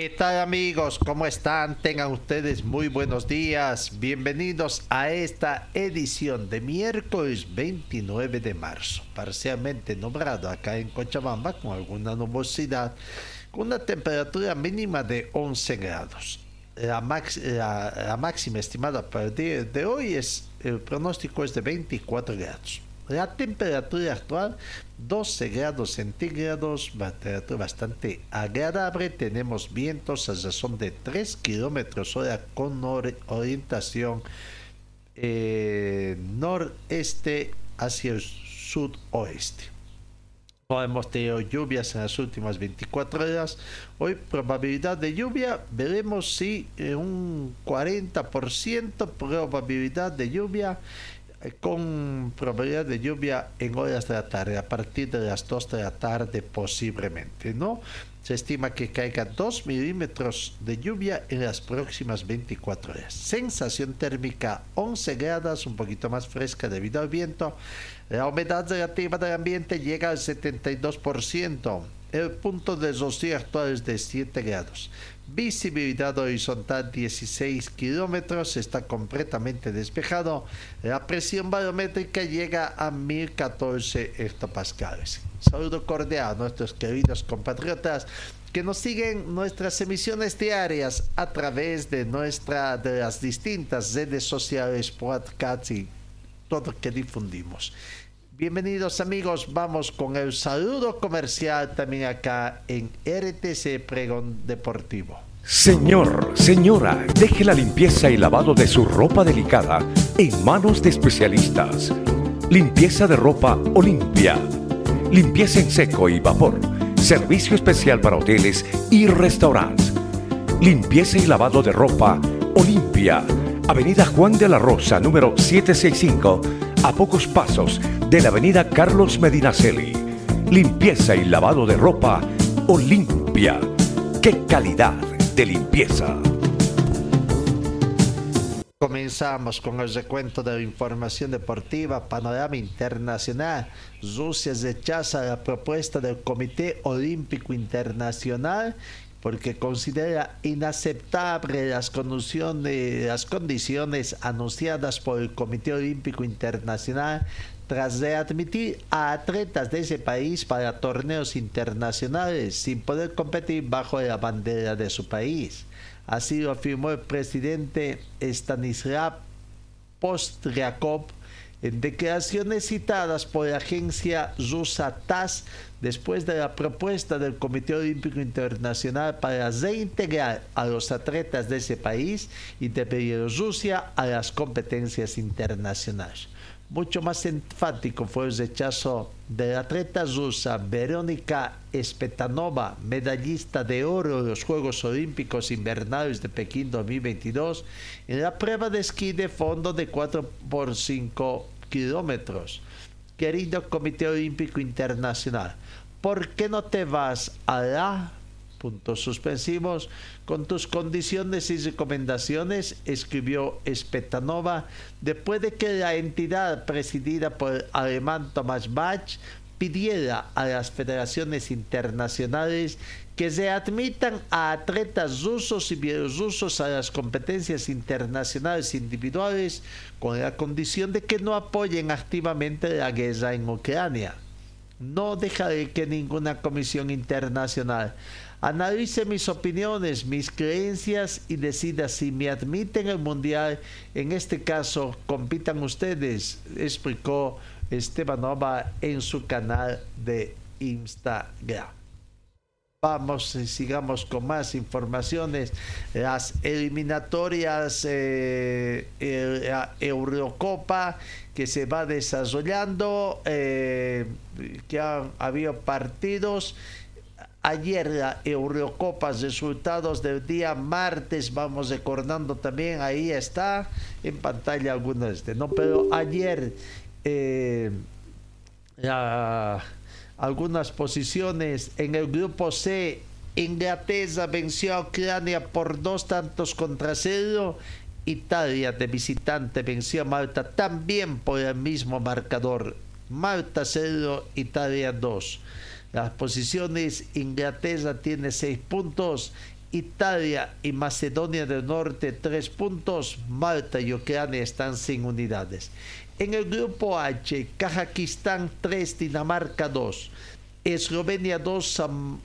¿Qué tal amigos? ¿Cómo están? Tengan ustedes muy buenos días. Bienvenidos a esta edición de miércoles 29 de marzo, parcialmente nombrado acá en Cochabamba con alguna nubosidad, con una temperatura mínima de 11 grados. La, max- la- la máxima estimada para el día de hoy es, el pronóstico es de 24 grados. La temperatura actual 12 grados centígrados, bastante agradable. Tenemos vientos a razón de 3 kilómetros hora con or- orientación eh, noreste hacia el sudoeste. No hemos tenido lluvias en las últimas 24 horas. Hoy probabilidad de lluvia, veremos si eh, un 40% probabilidad de lluvia con probabilidad de lluvia en horas de la tarde, a partir de las 2 de la tarde posiblemente, ¿no? Se estima que caiga 2 milímetros de lluvia en las próximas 24 horas. Sensación térmica 11 grados, un poquito más fresca debido al viento. La humedad relativa del ambiente llega al 72%. El punto de rocío actual es de 7 grados. Visibilidad horizontal 16 kilómetros, está completamente despejado. La presión barométrica llega a 1014 hectopascales. Saludo cordial a nuestros queridos compatriotas que nos siguen nuestras emisiones diarias a través de nuestra de las distintas redes sociales, podcasts y todo que difundimos. Bienvenidos amigos, vamos con el saludo comercial también acá en RTC Pregón Deportivo. Señor, señora, deje la limpieza y lavado de su ropa delicada en manos de especialistas. Limpieza de ropa Olimpia. Limpieza en seco y vapor. Servicio especial para hoteles y restaurantes. Limpieza y lavado de ropa Olimpia. Avenida Juan de la Rosa, número 765, a pocos pasos de la Avenida Carlos Medinaceli. Limpieza y lavado de ropa Olimpia. ¡Qué calidad de limpieza! Comenzamos con el recuento de información deportiva, panorama internacional. Rusia rechaza la propuesta del Comité Olímpico Internacional porque considera inaceptable las las condiciones anunciadas por el Comité Olímpico Internacional tras readmitir a atletas de ese país para torneos internacionales sin poder competir bajo la bandera de su país. Así lo afirmó el presidente Stanislav Postriakov en declaraciones citadas por la agencia rusa después de la propuesta del Comité Olímpico Internacional para reintegrar a los atletas de ese país y de Bielorrusia a las competencias internacionales. Mucho más enfático fue el rechazo de la atleta rusa Verónica Espetanova, medallista de oro en los Juegos Olímpicos Invernales de Pekín 2022, en la prueba de esquí de fondo de 4 por 5 kilómetros. Querido Comité Olímpico Internacional, ¿por qué no te vas a la puntos suspensivos. Con tus condiciones y recomendaciones, escribió Espetanova, después de que la entidad presidida por alemán Thomas Bach pidiera a las federaciones internacionales que se admitan a atletas rusos y bielorrusos a las competencias internacionales individuales con la condición de que no apoyen activamente la guerra en Ucrania. No dejaré que ninguna comisión internacional Analice mis opiniones, mis creencias y decida si me admiten el mundial. En este caso, compitan ustedes, explicó Estebanova en su canal de Instagram. Vamos y sigamos con más informaciones. Las eliminatorias eh, Eurocopa que se va desarrollando, eh, que han habido partidos. Ayer la Eurocopa, resultados del día martes, vamos recordando también, ahí está en pantalla algunos de, ¿no? Pero ayer eh, algunas posiciones en el grupo C. Inglaterra venció a Ucrania por dos tantos contra cero. Italia de visitante venció a Malta también por el mismo marcador. Malta 0, Italia 2. Las posiciones, Inglaterra tiene 6 puntos, Italia y Macedonia del Norte 3 puntos, Malta y Ucrania están sin unidades. En el grupo H, Kazajistán 3, Dinamarca 2, Eslovenia 2, San,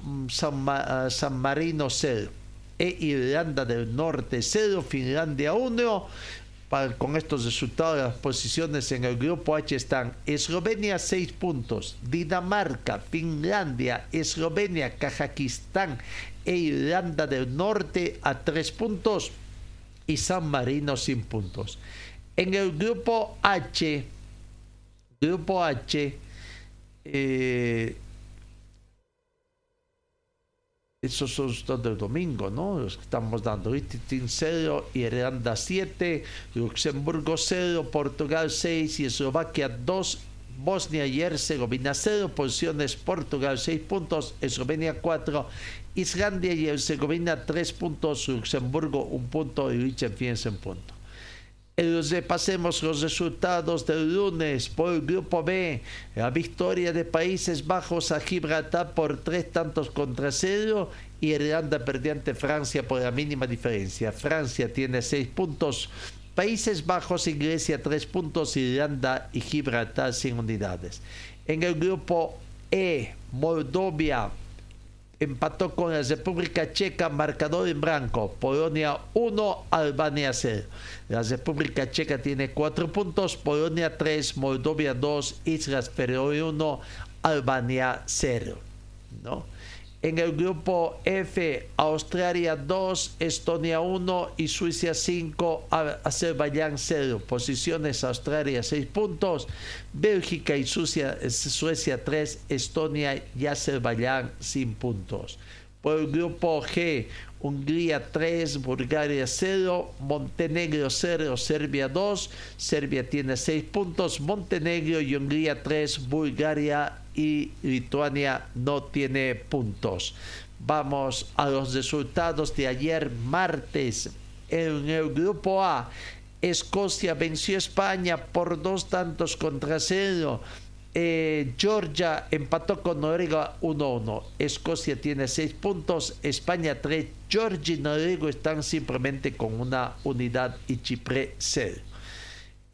San, Marino 0 e Irlanda del Norte 0, Finlandia 1. Con estos resultados, las posiciones en el grupo H están Eslovenia 6 puntos, Dinamarca, Finlandia, Eslovenia, Kazajistán e Irlanda del Norte a 3 puntos y San Marino sin puntos. En el grupo H, grupo H, eh, esos son los del domingo, ¿no? Los que estamos dando. Liechtenstein 0, Irlanda 7, Luxemburgo 0, Portugal 6 y Eslovaquia 2. Bosnia y Herzegovina 0, posiciones Portugal 6 puntos, Eslovenia 4, Islandia y Herzegovina 3 puntos, Luxemburgo 1 punto y Liechtenstein 1 punto. Repasemos los resultados del lunes por el Grupo B. La victoria de Países Bajos a Gibraltar por tres tantos contra cero. Y Irlanda perdió ante Francia por la mínima diferencia. Francia tiene seis puntos. Países Bajos y tres puntos. Irlanda y Gibraltar sin unidades. En el grupo E, Moldovia empató con la República Checa, marcador en blanco. Polonia 1, Albania 0. La República Checa tiene 4 puntos, Polonia 3, Moldovia 2, Islas Feroe 1, Albania 0. ¿no? En el grupo F, Australia 2, Estonia 1 y Suiza 5, Azerbaiyán 0. Posiciones Australia 6 puntos, Bélgica y Suecia, Suecia 3, Estonia y Azerbaiyán sin puntos. Por el grupo G, Hungría 3, Bulgaria 0, Montenegro 0, Serbia 2, Serbia tiene 6 puntos, Montenegro y Hungría 3, Bulgaria y Lituania no tiene puntos. Vamos a los resultados de ayer martes. En el grupo A, Escocia venció a España por dos tantos contra cero. Eh, Georgia empató con Noruega 1-1. Escocia tiene 6 puntos, España 3. Georgia y Noruega están simplemente con una unidad y Chipre 0.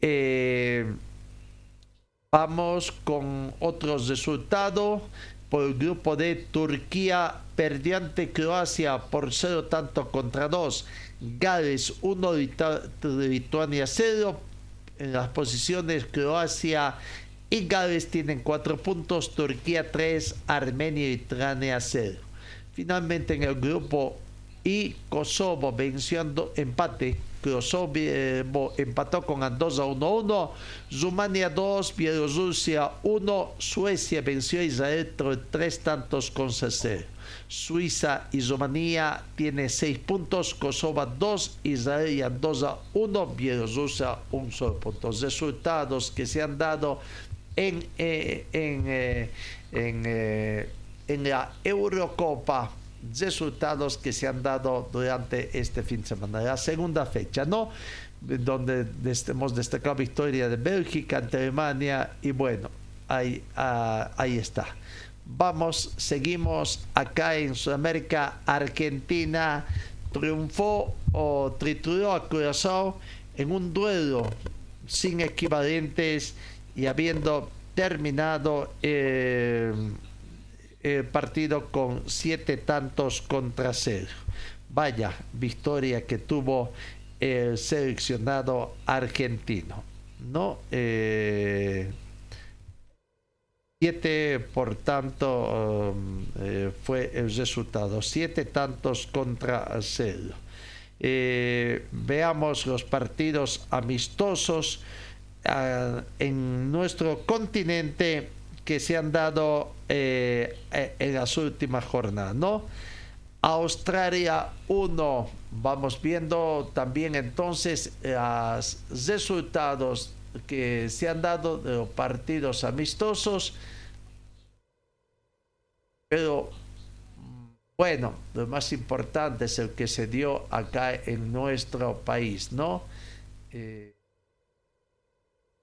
Eh, Vamos con otros resultados. Por el grupo de Turquía perdió ante Croacia por 0 tanto contra 2. Gales 1, Lituania 0. En las posiciones Croacia y Gales tienen 4 puntos. Turquía 3, Armenia y Ucrania 0. Finalmente en el grupo y Kosovo venciendo empate Kosovo empató con Andorra 1-1, Rumania 2, Bielorrusia 1, Suecia venció a Israel tres tantos con 0. Suiza y Rumanía tiene 6 puntos, Kosovo 2, Israel y Andorra 1, Bielorrusia 1 solo punto. Resultados que se han dado eh, en, eh, en, eh, en la Eurocopa resultados que se han dado durante este fin de semana. La segunda fecha, ¿no? Donde hemos destacado victoria de Bélgica ante Alemania y bueno, ahí, ah, ahí está. Vamos, seguimos acá en Sudamérica. Argentina triunfó o trituró a Curazao en un duelo sin equivalentes y habiendo terminado eh, el partido con siete tantos contra cero. Vaya victoria que tuvo el seleccionado argentino. ¿no? Eh, siete, por tanto, um, eh, fue el resultado. Siete tantos contra cero. Eh, veamos los partidos amistosos ah, en nuestro continente que se han dado en las últimas jornadas, ¿no? Australia 1. Vamos viendo también entonces los resultados que se han dado de los partidos amistosos. Pero bueno, lo más importante es el que se dio acá en nuestro país, ¿no? Eh,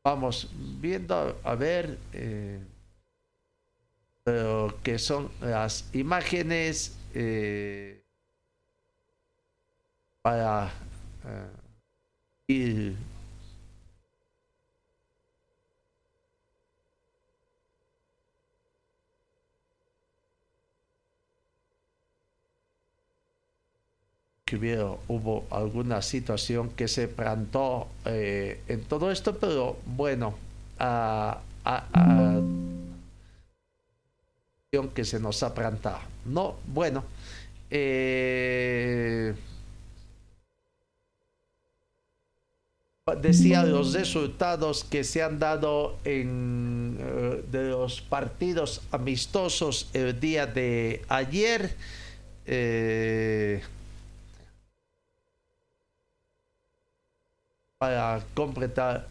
vamos viendo a ver eh, que son las imágenes eh, para eh, ir que hubo, alguna situación que se plantó eh, en todo esto, pero bueno, a, a que se nos ha plantado. No, bueno. Eh, decía los resultados que se han dado en eh, de los partidos amistosos el día de ayer. Eh, para completar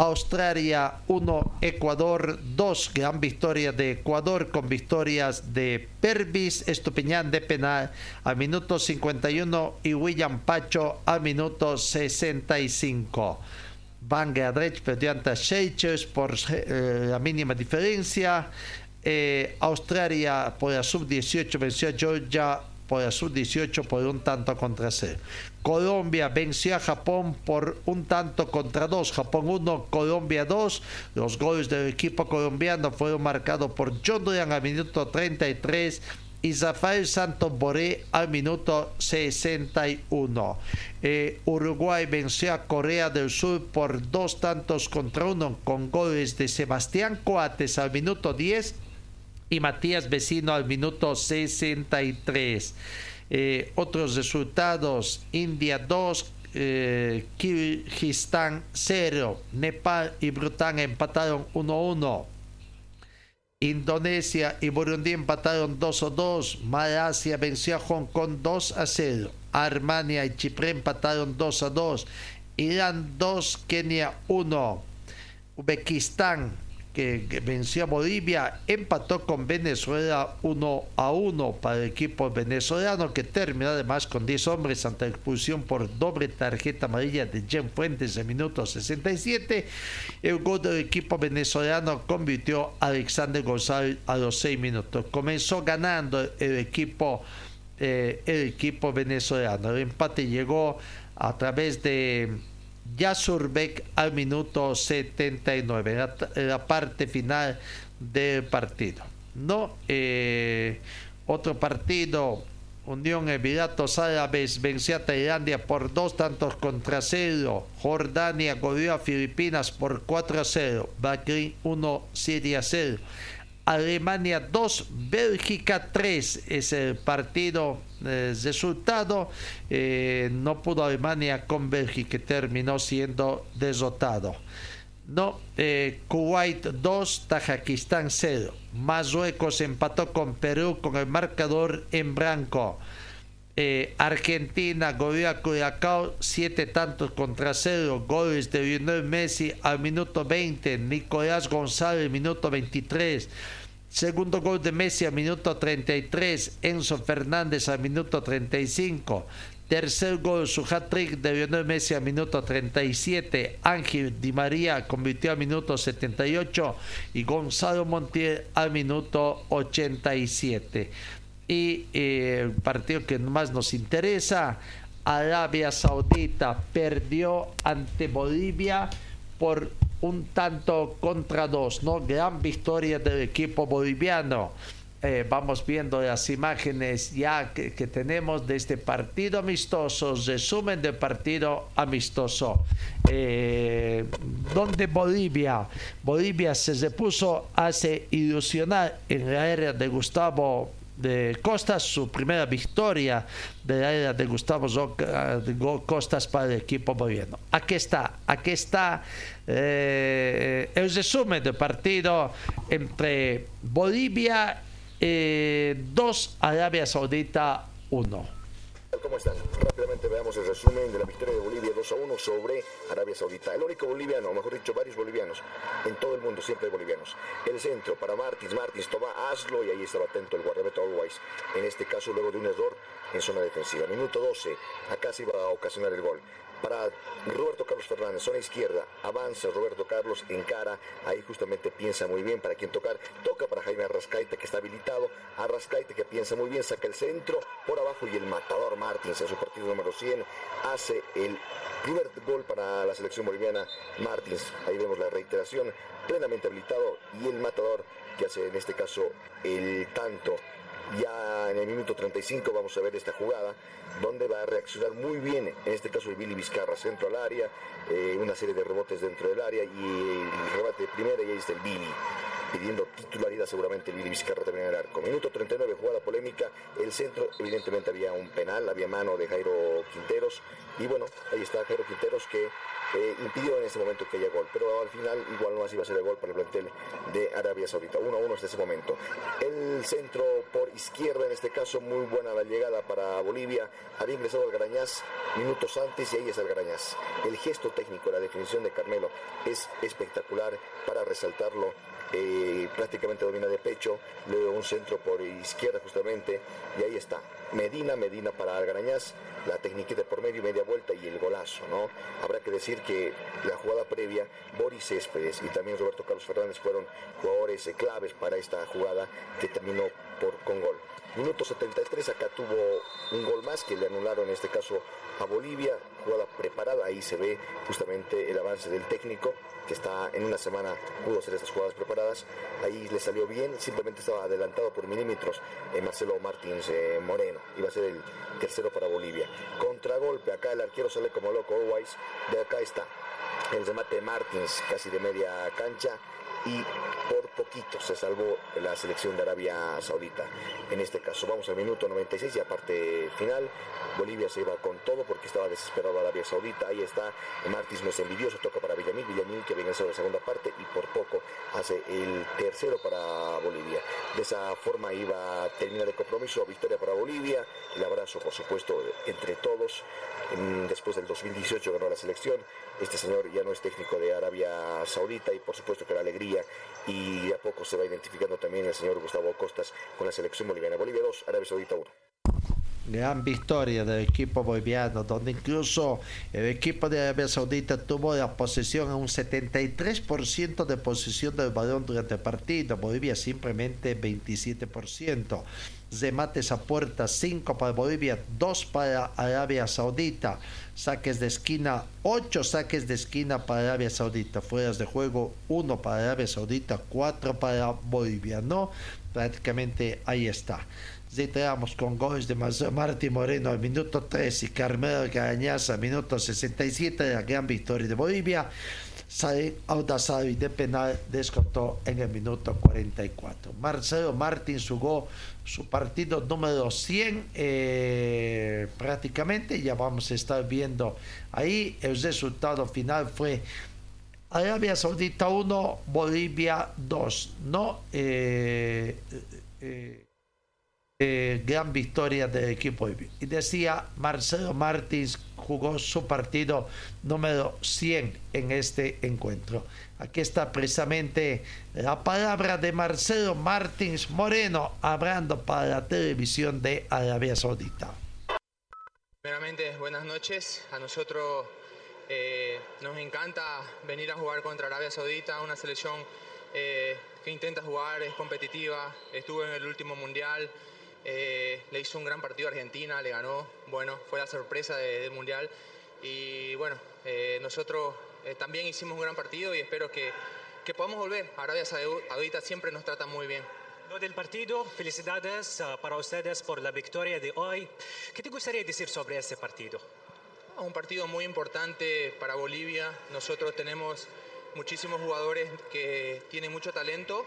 Australia 1, Ecuador 2, gran victoria de Ecuador con victorias de Pervis Estupiñán de penal al minuto 51 y William Pacho al minuto 65. Bangladesh perdió ante Seychelles por eh, la mínima diferencia. Eh, Australia por la sub-18 venció a Georgia por la sub-18 por un tanto contra cero. Colombia venció a Japón por un tanto contra dos. Japón 1, Colombia 2. Los goles del equipo colombiano fueron marcados por John Duran al minuto 33 y Rafael Santos Boré al minuto 61. Eh, Uruguay venció a Corea del Sur por dos tantos contra uno con goles de Sebastián Coates al minuto 10 y Matías Vecino al minuto 63. Eh, otros resultados, India 2, eh, Kirguistán 0, Nepal y Bután empataron 1-1. Indonesia y Burundi empataron 2-2. Malasia venció a Hong Kong 2-0. Armenia y Chipre empataron 2-2. Irán 2, Kenia 1. Uzbekistán que venció a Bolivia, empató con Venezuela 1 a 1 para el equipo venezolano que terminó además con 10 hombres ante expulsión por doble tarjeta amarilla de Jen Fuentes en minuto 67. El gol del equipo venezolano convirtió a Alexander González a los 6 minutos. Comenzó ganando el equipo, eh, el equipo venezolano. El empate llegó a través de Yasurbeck al minuto 79, la, la parte final del partido. No, eh, otro partido, Unión Emiratos Árabes venció a Tailandia por dos tantos contra cero. Jordania goleó a Filipinas por 4 a 0. Bahrein 1, Siria 0. Alemania 2, Bélgica 3 es el partido eh, resultado. Eh, no pudo Alemania con Bélgica, terminó siendo derrotado. No, eh, Kuwait 2, Tajikistán 0. Marruecos empató con Perú con el marcador en blanco. Argentina goleó a Curacao 7 tantos contra 0. Goles de Lionel Messi al minuto 20. Nicolás González minuto 23. Segundo gol de Messi a minuto 33, Enzo Fernández a minuto 35. Tercer gol, su hat-trick de Lionel Messi a minuto 37. Ángel Di María convirtió a minuto 78 y Gonzalo Montiel a minuto 87. Y eh, el partido que más nos interesa, Arabia Saudita perdió ante Bolivia por un tanto contra dos, ¿no? Gran victoria del equipo boliviano. Eh, vamos viendo las imágenes ya que, tenemos de este partido amistoso, resumen del partido amistoso, eh, donde Bolivia, Bolivia se repuso, hace ilusionar en la era de Gustavo de Costas, su primera victoria de la era de Gustavo Costas para el equipo boliviano. Aquí está, aquí está eh, el resumen del partido entre Bolivia eh, 2 Arabia Saudita 1. ¿Cómo están? Rápidamente veamos el resumen de la victoria de Bolivia 2 a 1 sobre Arabia Saudita. El único boliviano, o mejor dicho, varios bolivianos. En todo el mundo siempre hay bolivianos. El centro para Martins, Martins toma, hazlo y ahí estaba atento el guardameta Always. En este caso, luego de un error en zona defensiva. Minuto 12, acá se iba a ocasionar el gol para Roberto Carlos Fernández, zona izquierda, avanza Roberto Carlos, en cara, ahí justamente piensa muy bien para quién tocar, toca para Jaime Arrascaite que está habilitado, Arrascaite que piensa muy bien, saca el centro. Por abajo y el matador Martins en su partido número 100 hace el primer gol para la selección boliviana Martins, ahí vemos la reiteración, plenamente habilitado. Y el matador que hace en este caso el tanto ya en el minuto 35 vamos a ver esta jugada donde va a reaccionar muy bien, en este caso el Billy Vizcarra, centro al área, eh, una serie de rebotes dentro del área y el rebate de primera y ahí está el Billy pidiendo titularidad seguramente Billy Vizcarra también en el arco. Minuto 39, jugada polémica, el centro, evidentemente había un penal, había mano de Jairo Quinteros y bueno, ahí está Jairo Quinteros que eh, impidió en ese momento que haya gol, pero al final igual no así iba a ser el gol para el plantel de Arabia Saudita. 1 a 1 hasta ese momento. El centro por izquierda, en este caso, muy buena la llegada para Bolivia. Había ingresado al Garañaz minutos antes y ahí es el Garañaz. El gesto técnico, la definición de Carmelo es espectacular para resaltarlo eh, prácticamente domina de pecho, luego un centro por izquierda justamente, y ahí está. Medina, Medina para Algarañaz, la técnica por medio, media vuelta y el golazo, ¿no? Habrá que decir que la jugada previa, Boris Céspedes y también Roberto Carlos Fernández fueron jugadores eh, claves para esta jugada que terminó por, con gol. Minuto 73, acá tuvo un gol más que le anularon en este caso a Bolivia, jugada preparada, ahí se ve justamente el avance del técnico, que está en una semana, pudo hacer estas jugadas preparadas, ahí le salió bien, simplemente estaba adelantado por milímetros eh, Marcelo Martins eh, Moreno, iba a ser el tercero para Bolivia. Contragolpe, acá el arquero sale como loco, Always, de acá está. El remate de Martins, casi de media cancha, y por poquito se salvó la selección de Arabia Saudita. En este caso, vamos al minuto 96 y aparte final, Bolivia se iba con todo porque estaba desesperado Arabia Saudita. Ahí está, Martins no es envidioso, toca para Villamil, Villamil que viene a la segunda parte y por poco hace el tercero para Bolivia. De esa forma iba a terminar el compromiso, victoria para Bolivia, el abrazo por supuesto entre todos. Después del 2018 ganó la selección, este señor ya no es técnico de Arabia Saudita y por supuesto que la alegría y a poco se va identificando también el señor Gustavo Costas con la selección boliviana. Bolivia 2, Arabia Saudita 1 gran victoria del equipo boliviano, donde incluso el equipo de Arabia Saudita tuvo la posesión a un 73% de posesión del balón durante el partido, Bolivia simplemente 27%. Remates a puerta 5 para Bolivia, 2 para Arabia Saudita. Saques de esquina, 8 saques de esquina para Arabia Saudita. Fueras de juego, 1 para Arabia Saudita, 4 para Bolivia. No, prácticamente ahí está reiteramos con goles de Martín Moreno al minuto 3 y Carmelo Cañaza al minuto 67 de la gran victoria de Bolivia. Said y de penal descontó en el minuto 44. Marcelo Martín jugó su partido número 100 eh, prácticamente. Ya vamos a estar viendo ahí. El resultado final fue Arabia Saudita 1, Bolivia 2. No. Eh, eh, eh, gran victoria del equipo. Y decía, Marcelo Martins jugó su partido número 100 en este encuentro. Aquí está precisamente la palabra de Marcelo Martins Moreno hablando para la televisión de Arabia Saudita. Primeramente, buenas noches. A nosotros eh, nos encanta venir a jugar contra Arabia Saudita, una selección eh, que intenta jugar, es competitiva, estuvo en el último mundial. Eh, le hizo un gran partido a Argentina, le ganó, bueno, fue la sorpresa del Mundial y bueno, eh, nosotros eh, también hicimos un gran partido y espero que, que podamos volver. Arabia Saudita siempre nos trata muy bien. Lo del partido, felicidades uh, para ustedes por la victoria de hoy. ¿Qué te gustaría decir sobre ese partido? Ah, Un partido muy importante para Bolivia. Nosotros tenemos muchísimos jugadores que tienen mucho talento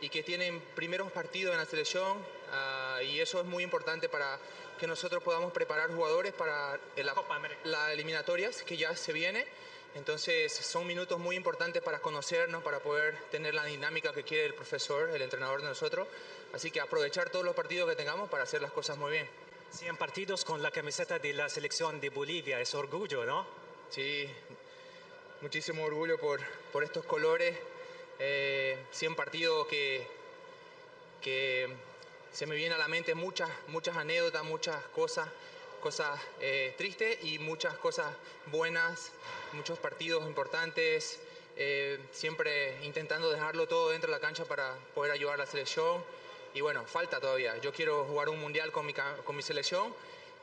y que tienen primeros partidos en la selección ah, y eso es muy importante para que nosotros podamos preparar jugadores para la, Copa la eliminatorias que ya se viene. Entonces son minutos muy importantes para conocernos, para poder tener la dinámica que quiere el profesor, el entrenador de nosotros. Así que aprovechar todos los partidos que tengamos para hacer las cosas muy bien. 100 partidos con la camiseta de la selección de Bolivia, es orgullo, ¿no? Sí, muchísimo orgullo por, por estos colores. Eh, 100 partidos que, que se me vienen a la mente muchas, muchas anécdotas, muchas cosas, cosas eh, tristes y muchas cosas buenas, muchos partidos importantes. eh, siempre intentando dejarlo todo dentro de la cancha para poder ayudar a la selección. Y bueno, falta todavía. Yo quiero jugar un mundial con mi, con mi selección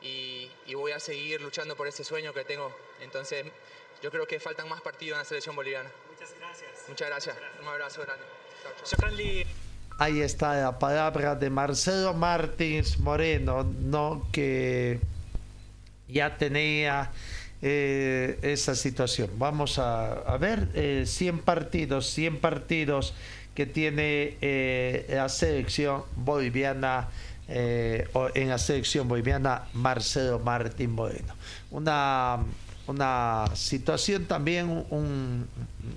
y, y voy a seguir luchando por ese sueño que tengo. Entonces, yo creo que faltan más partidos en la selección boliviana. Muchas gracias. Muchas gracias. Un abrazo grande. Chao, chao. Ahí está la palabra de Marcelo Martins Moreno, ¿no? que ya tenía eh, esa situación. Vamos a, ver, eh, 100 partidos, 100 partidos que tiene eh, la selección boliviana, eh, o en la selección boliviana Marcelo Martín Moreno. Una una situación también, un,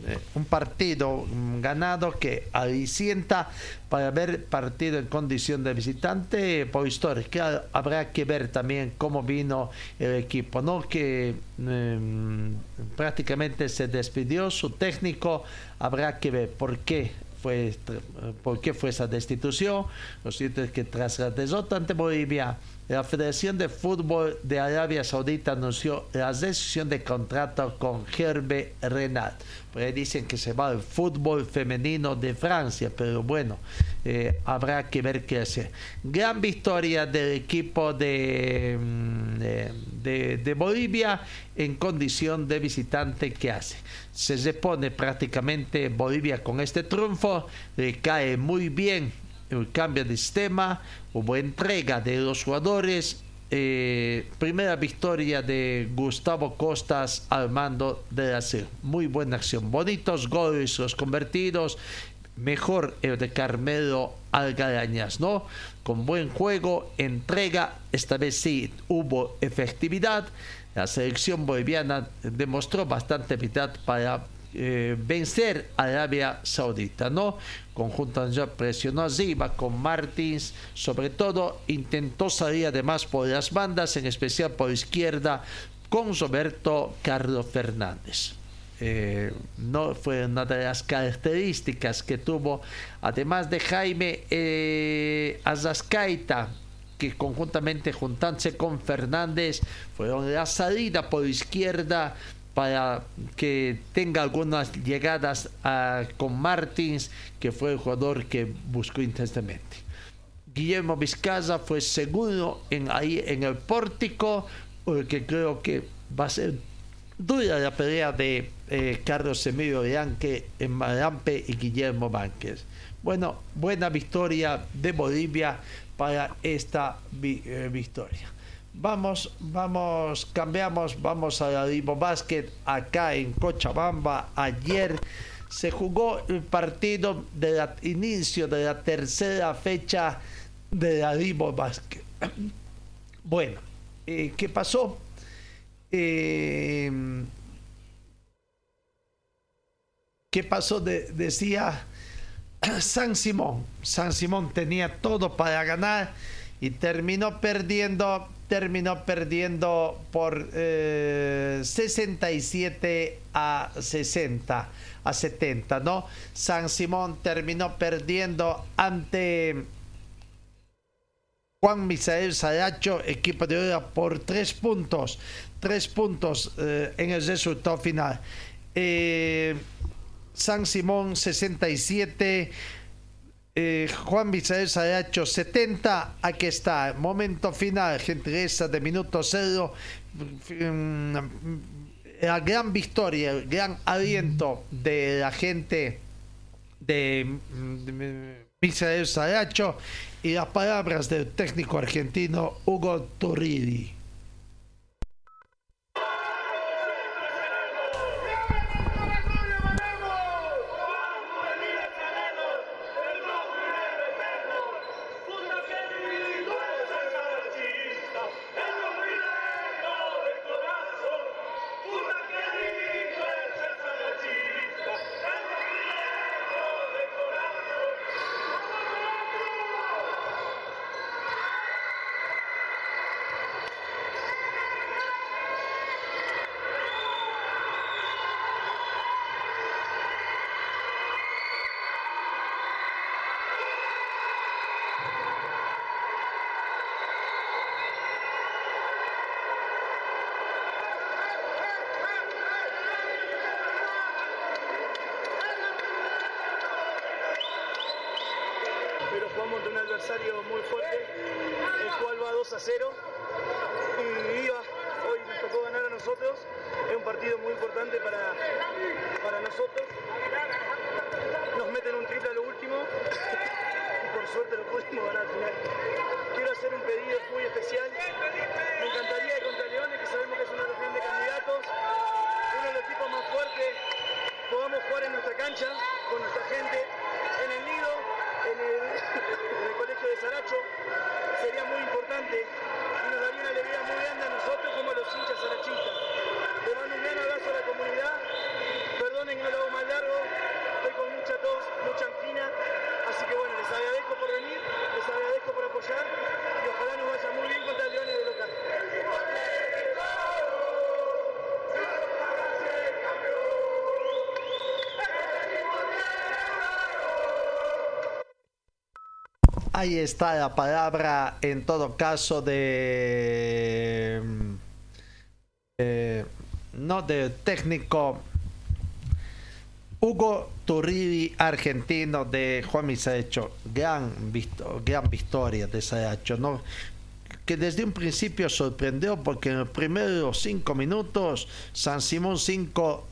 eh, un partido ganado que alicienta para ver partido en condición de visitante por historia. Claro, habrá que ver también cómo vino el equipo, ¿no? Que mm, prácticamente se despidió su técnico, habrá que ver por qué fue, por qué fue esa destitución. Lo cierto es que tras la derrota ante Bolivia, la Federación de Fútbol de Arabia Saudita anunció la decisión de contrato con Hervé Renat. Por ahí dicen que se va al fútbol femenino de Francia, pero bueno, eh, habrá que ver qué hacer. Gran victoria del equipo de, mm, de, de- de Bolivia en condición de visitante que hace. Se repone prácticamente Bolivia con este triunfo, le cae muy bien el cambio de sistema, hubo entrega de los jugadores, eh, primera victoria de Gustavo Costas al mando de la selección. Muy buena acción, bonitos goles los convertidos, mejor el de Carmelo Algarañas, ¿no? Con buen juego, entrega, esta vez sí hubo efectividad. La selección boliviana demostró bastante habilidad para eh, vencer a Arabia Saudita, ¿no? Conjunto ya presionó arriba con Martins, sobre todo intentó salir además por las bandas, en especial por izquierda, con Roberto Carlos Fernández. Eh, no fue una de las características que tuvo, además de Jaime eh, Azascaita, que conjuntamente juntándose con Fernández fueron la salida por izquierda para que tenga algunas llegadas a- con Martins, que fue el jugador que buscó intensamente. Guillermo Vizcaza fue seguro en, ahí en el pórtico, porque creo que va a ser dura la pelea de eh, Carlos Emilio Bianque en Marampe y Guillermo Márquez. Bueno, buena victoria de Bolivia para esta vi- eh, victoria. Vamos, vamos, cambiamos, vamos a Libo Basket acá en Cochabamba. Ayer se jugó el partido del inicio de la tercera fecha de la Libo Basket. Bueno, eh, ¿qué pasó? Eh, ¿Qué pasó? De- decía San Simón. San Simón tenía todo para ganar y terminó perdiendo, terminó perdiendo por eh, 67 a 60, a 70, ¿no? San Simón terminó perdiendo ante Juan Misael Saracho, equipo de Ora, por tres puntos. Tres puntos eh, en el resultado final. Eh, San Simón 67. Eh, Juan Misael Saracho 70. Aquí está. Momento final. Gentileza de minuto cero. mm, la gran victoria, el gran aliento de la gente de, mm, de Misael Saracho y las palabras del técnico argentino Hugo Turridi. pero jugamos ante un adversario muy fuerte, el cual va 2 a 0. Y iba, hoy nos tocó ganar a nosotros. Es un partido muy importante para, para nosotros. Nos meten un triple a lo último y por suerte lo pudimos ganar al final. Quiero hacer un pedido muy especial. Me encantaría que contra Leones, que sabemos que es uno de los grandes candidatos, uno de los equipos más fuertes, podamos jugar en nuestra cancha, con nuestra gente, en el nido, en el, en el colegio de Saracho. Sería muy importante y nos daría una alegría muy grande a nosotros como a los hinchas sarachistas. Le mando un gran abrazo a la comunidad. Perdonen que no lo hago más largo. Estoy con mucha tos, mucha angina. Así que bueno, les agradezco por venir, les agradezco por apoyar y ojalá nos vaya muy bien contra el Leones de local. Ahí está la palabra, en todo caso, de. eh, no del técnico Hugo Turridi, argentino de Juan Misaecho. Gran, gran victoria de Sayacho, ¿no? Que desde un principio sorprendió porque en los primeros cinco minutos San Simón 5,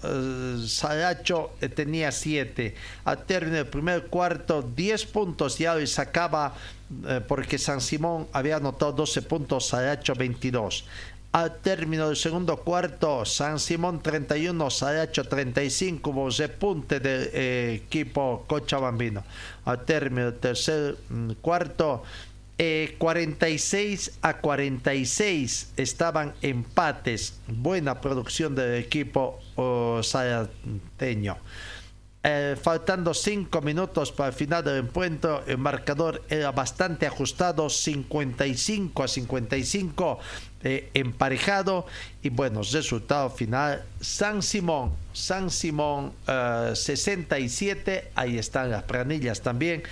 Saracho eh, tenía 7. Al término del primer cuarto, 10 puntos ya y sacaba eh, porque San Simón había anotado 12 puntos, Saracho 22. Al término del segundo cuarto, San Simón 31, Saracho 35, hubo repunte del eh, equipo Cochabambino. Al término del tercer mm, cuarto, eh, 46 a 46 estaban empates. Buena producción del equipo oh. Eh, faltando 5 minutos para el final del encuentro, el marcador era bastante ajustado, 55 a 55, eh, emparejado. Y bueno, resultado final, San Simón, San Simón eh, 67, ahí están las planillas también.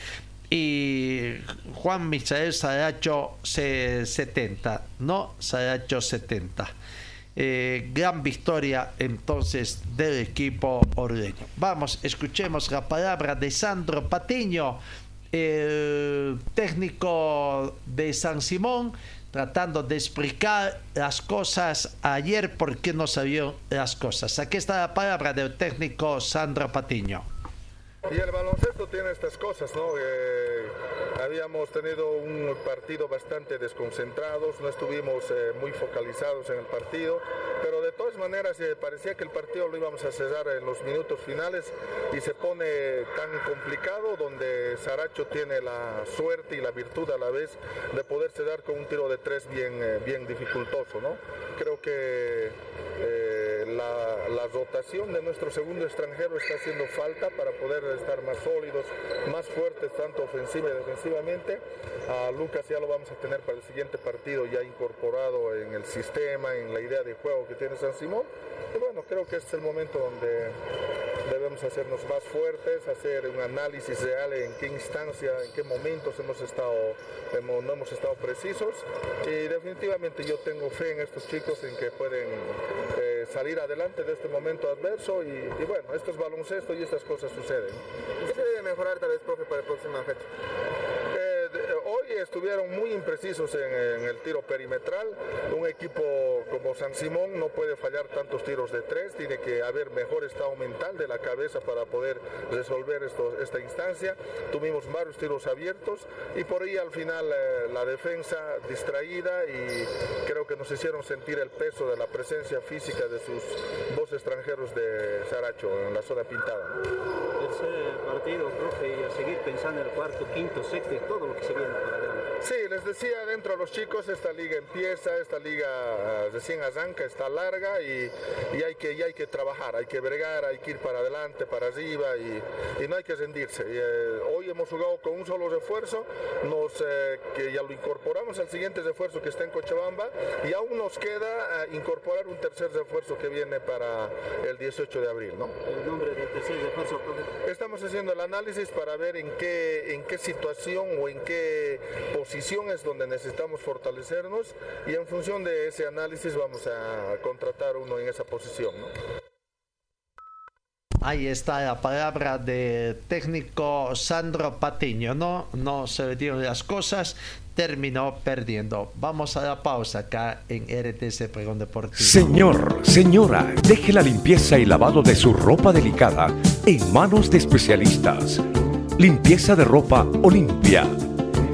Y Juan Misael Saracho se- 70, no Saracho 70. Eh, gran victoria entonces del equipo ordeño. Vamos, escuchemos la palabra de Sandro Patiño, el técnico de San Simón, tratando de explicar las cosas ayer, por qué no sabían las cosas. Aquí está la palabra del técnico Sandro Patiño. Y el baloncesto tiene estas cosas, ¿no? Eh, habíamos tenido un partido bastante desconcentrados, no estuvimos eh, muy focalizados en el partido, pero de todas maneras eh, parecía que el partido lo íbamos a cesar en los minutos finales y se pone tan complicado donde Saracho tiene la suerte y la virtud a la vez de poderse dar con un tiro de tres bien, bien dificultoso, ¿no? Creo que la, la rotación de nuestro segundo extranjero está haciendo falta para poder estar más sólidos, más fuertes, tanto ofensiva y defensivamente. Lucas ya lo vamos a tener para el siguiente partido ya incorporado en el sistema, en la idea de juego que tiene San Simón. Y bueno, creo que este es el momento donde debemos hacernos más fuertes, hacer un análisis real en qué instancia, en qué momentos hemos estado, no hemos estado precisos. Y definitivamente yo tengo fe en estos chicos en que pueden eh, salir adelante de este momento adverso y, y bueno, esto es baloncesto y estas cosas suceden. ¿Qué se debe mejorar tal vez, profe, para la próxima fecha? Estuvieron muy imprecisos en, el tiro perimetral. Un equipo como San Simón no puede fallar tantos tiros de tres, tiene que haber mejor estado mental de la cabeza para poder resolver esto, esta instancia. Tuvimos varios tiros abiertos y por ahí al final eh, la defensa distraída y creo que nos hicieron sentir el peso de la presencia física de sus dos extranjeros de Saracho en la zona pintada. Sí, les decía dentro a los chicos, esta liga empieza, esta liga ah, recién arranca, está larga y, hay que, hay que trabajar, hay que bregar, hay que ir para adelante, para arriba y, no hay que rendirse. Eh, hoy hemos jugado con un solo refuerzo, nos, eh, que ya lo incorporamos al siguiente refuerzo que está en Cochabamba y aún nos queda ah, incorporar un tercer refuerzo que viene para el 18 de abril. ¿no? ¿El nombre del tercer refuerzo? Estamos haciendo el análisis para ver en qué, en qué situación o en qué posición es donde necesitamos fortalecernos y en función de ese análisis vamos a contratar uno en esa posición. Ahí está la palabra de técnico Sandro Patiño, ¿no? No se le dieron las cosas, terminó perdiendo. Vamos a la pausa acá en RTC Pregón Deportivo. Señor, señora, deje la limpieza y lavado de su ropa delicada en manos de especialistas. Limpieza de ropa Olimpia.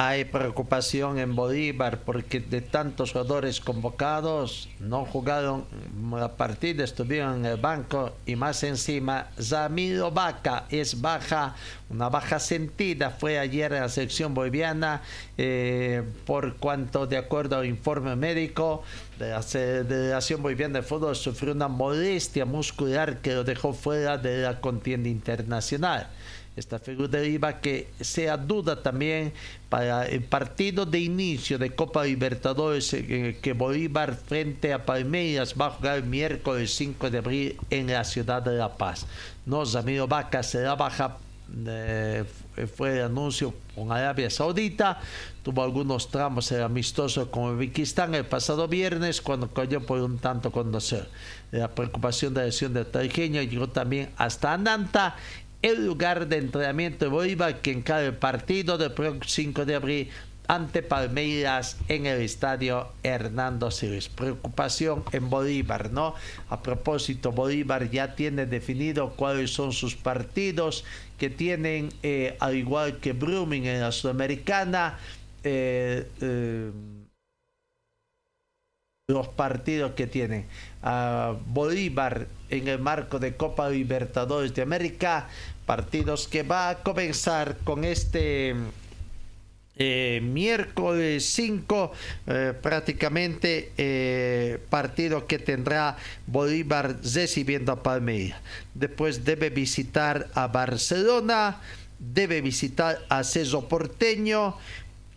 Hay preocupación en Bolívar porque de tantos jugadores convocados no jugaron la partida, estuvieron en el banco y más encima Zamiro Vaca es baja, una baja sentida fue ayer en la selección boliviana eh, por cuanto de acuerdo al informe médico de la Federación Boliviana de Fútbol sufrió una molestia muscular que lo dejó fuera de la contienda internacional. Esta figura deriva que sea duda también para el partido de inicio de Copa Libertadores eh, que Bolívar frente a Palmeiras va a jugar el miércoles 5 de abril en la ciudad de La Paz. No, Zamiro Vaca será baja eh, fue el anuncio con Arabia Saudita, tuvo algunos tramos el amistoso con Uzbekistán el pasado viernes cuando cayó por un tanto conocer. La preocupación de la lesión del Tarjeño llegó también hasta Ananta el lugar de entrenamiento de Bolívar que encara el partido del próximo 5 de abril ante Palmeiras en el estadio Hernando Siles. Preocupación en Bolívar, ¿no? A propósito, Bolívar ya tiene definido cuáles son sus partidos que tienen, eh, al igual que Brumming en la Sudamericana, eh, eh, los partidos que tienen. a Bolívar en el marco de Copa Libertadores de América, partidos que va a comenzar con este eh, miércoles 5, eh, prácticamente eh, partido que tendrá Bolívar recibiendo a Palmeiras. Después debe visitar a Barcelona, debe visitar a Ceso Porteño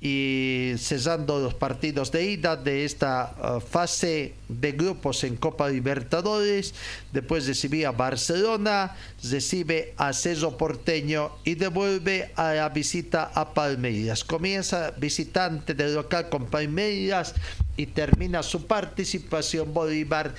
y cesando los partidos de ida de esta uh, fase de grupos en Copa Libertadores. Después recibe a Barcelona, recibe a Ceso Porteño y devuelve a la visita a Palmeiras. Comienza visitante del local con Palmeiras y termina su participación Bolívar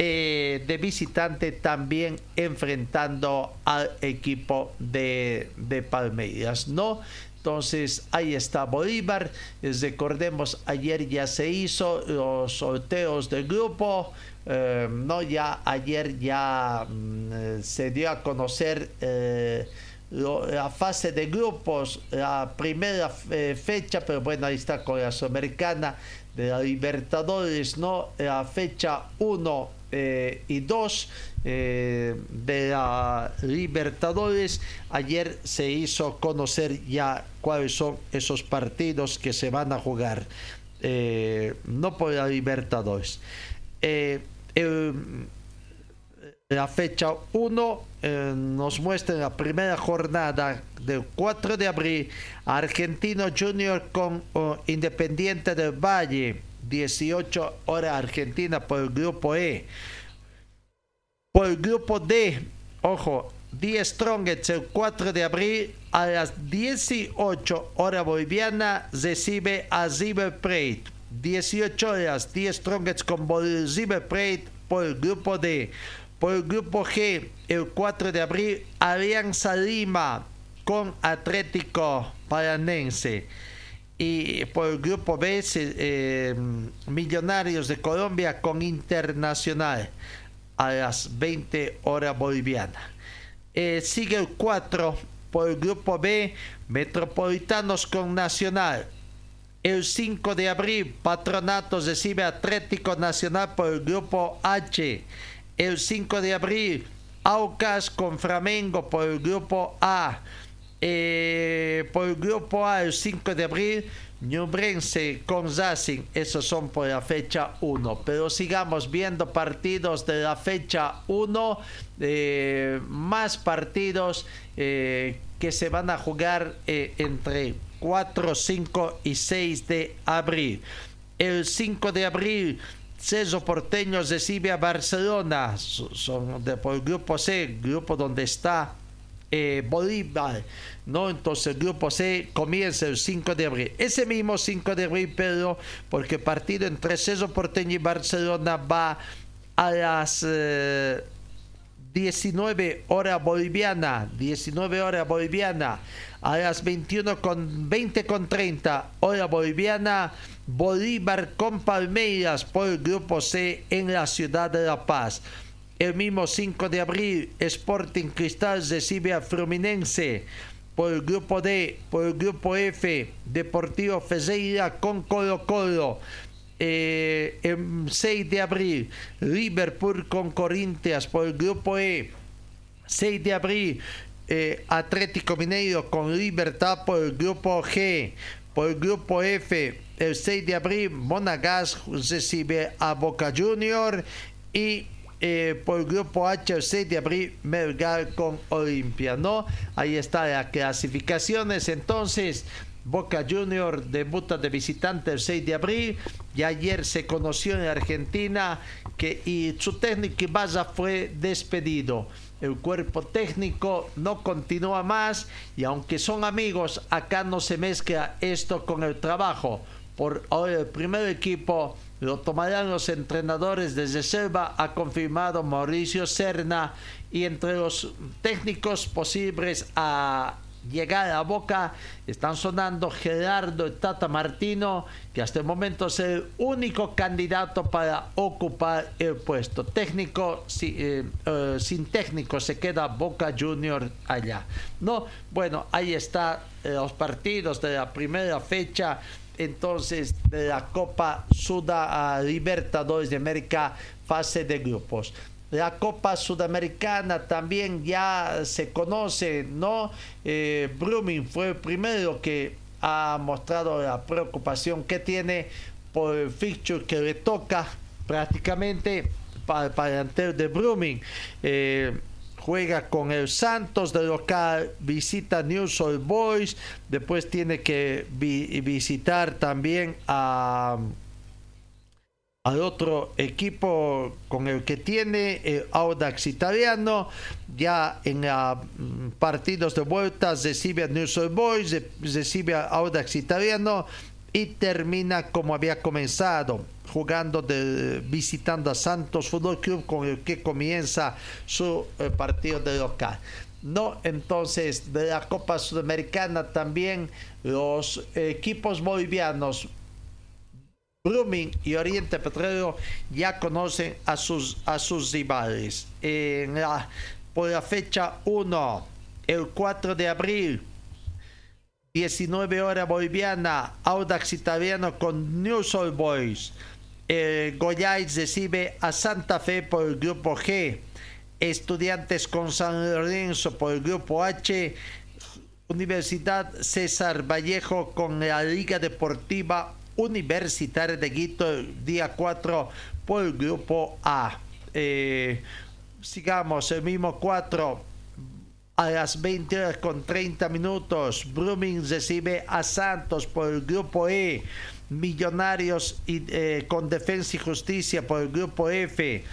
eh, de visitante también enfrentando al equipo de, de Palmeiras, ¿no? Entonces ahí está Bolívar. Recordemos, ayer ya se hizo los sorteos del grupo. Eh, no, ya ayer ya mm, se dio a conocer eh, la fase de grupos, la primera eh, fecha, pero bueno, ahí está con la Sudamericana de la Libertadores, ¿no? La fecha 1 y 2 eh, de la Libertadores. Ayer se hizo conocer ya cuáles son esos partidos que se van a jugar. Eh, no por la Libertadores. Eh, la fecha 1 nos muestra la primera jornada del 4 de abril Argentino Junior con Independiente del Valle 18 horas Argentina por el grupo E Por el grupo D, ojo, The Strongest el 4 de abril a las 18 hora boliviana recibe a River Plate. 18 horas, The Strongest con River por el grupo D. Por el grupo G, el 4 de abril, Alianza Lima con Atlético Paranense. Y por el grupo B, eh, Millonarios de Colombia con Internacional a las 20 horas bolivianas. Eh, sigue el 4 por el grupo B, Metropolitanos con Nacional. El 5 de abril, Patronatos recibe Atlético Nacional por el grupo H. El 5 de abril, Aucas con Flamengo por el grupo A. Eh, por el grupo A, el 5 de abril, Ñubrense con Racing, esos son por la fecha 1. Pero sigamos viendo partidos de la fecha 1, eh, más partidos eh, que se van a jugar eh, entre 4, 5 y 6 de abril. El 5 de abril, Ceso Porteño recibe a Barcelona, son de, por el grupo C, grupo donde está eh, Bolívar, ¿no? Entonces el grupo C comienza el 5 de abril. Ese mismo 5 de abril, pero porque partido entre Ceso Porteño y Barcelona va a las 19 eh, horas boliviana, 19 horas boliviana, a las 21 con 20 con 30 hora boliviana, Bolívar con Palmeiras por el grupo C en la ciudad de La Paz. El mismo 5 de abril, Sporting Cristal recibe a Fluminense. Por el grupo D, por el grupo F, Deportivo Ferreira con Colo Colo. Eh, el 6 de abril, Liverpool con Corinthians por el grupo E. 6 de abril, eh, Atlético Mineiro con Libertad por el grupo G. Por el grupo F, el 6 de abril, Monagas recibe a Boca Junior y eh, por el grupo H el 6 de abril Melgar con Olimpia, ¿no? Ahí está las clasificaciones. Entonces, Boca Junior debuta de visitante el 6 de abril y ayer se conoció en Argentina que y su técnico Ibaza fue despedido. El cuerpo técnico no continúa más y aunque son amigos, acá no se mezcla esto con el trabajo. Por el primer equipo lo tomarán los entrenadores desde Selva, ha confirmado Mauricio Serna, y entre los técnicos posibles a llegar a Boca están sonando Gerardo Tata Martino, que hasta el momento es el único candidato para ocupar el puesto. Técnico, eh, eh, sin técnico se queda Boca Junior allá. No, bueno, ahí están eh, los partidos de la primera fecha entonces de la Copa Suda Libertadores de América, fase de grupos. La Copa Sudamericana también ya se conoce, ¿no? Eh, Brumming fue el primero que ha mostrado la preocupación que tiene por el fixture que le toca prácticamente para, el de Brumming. Eh, juega con el Santos de local, visita News Old Boys, después tiene que visitar también a al otro equipo con el que tiene el Audax italiano. Ya en mm, partidos de vuelta recibe a News Old Boys, recibe a Audax italiano y termina como había comenzado jugando de, visitando a Santos Fútbol Club con el que comienza su eh, partido de local. No, entonces de la Copa Sudamericana también los equipos bolivianos Blooming y Oriente Petróleo ya conocen a sus, a sus rivales. En la, por la fecha 1, el 4 de abril, 19 horas boliviana, Audax italiano con News All Boys. Eh, recibe a Santa Fe por el grupo G. Estudiantes con San Lorenzo por el grupo H. Universidad César Vallejo con la Liga Deportiva Universitaria de Quito, día 4 por el grupo A. Eh, sigamos, el mismo 4 a las 20 horas con 30 minutos. Blooming recibe a Santos por el grupo E. Millonarios eh, con Defensa y Justicia por el grupo F.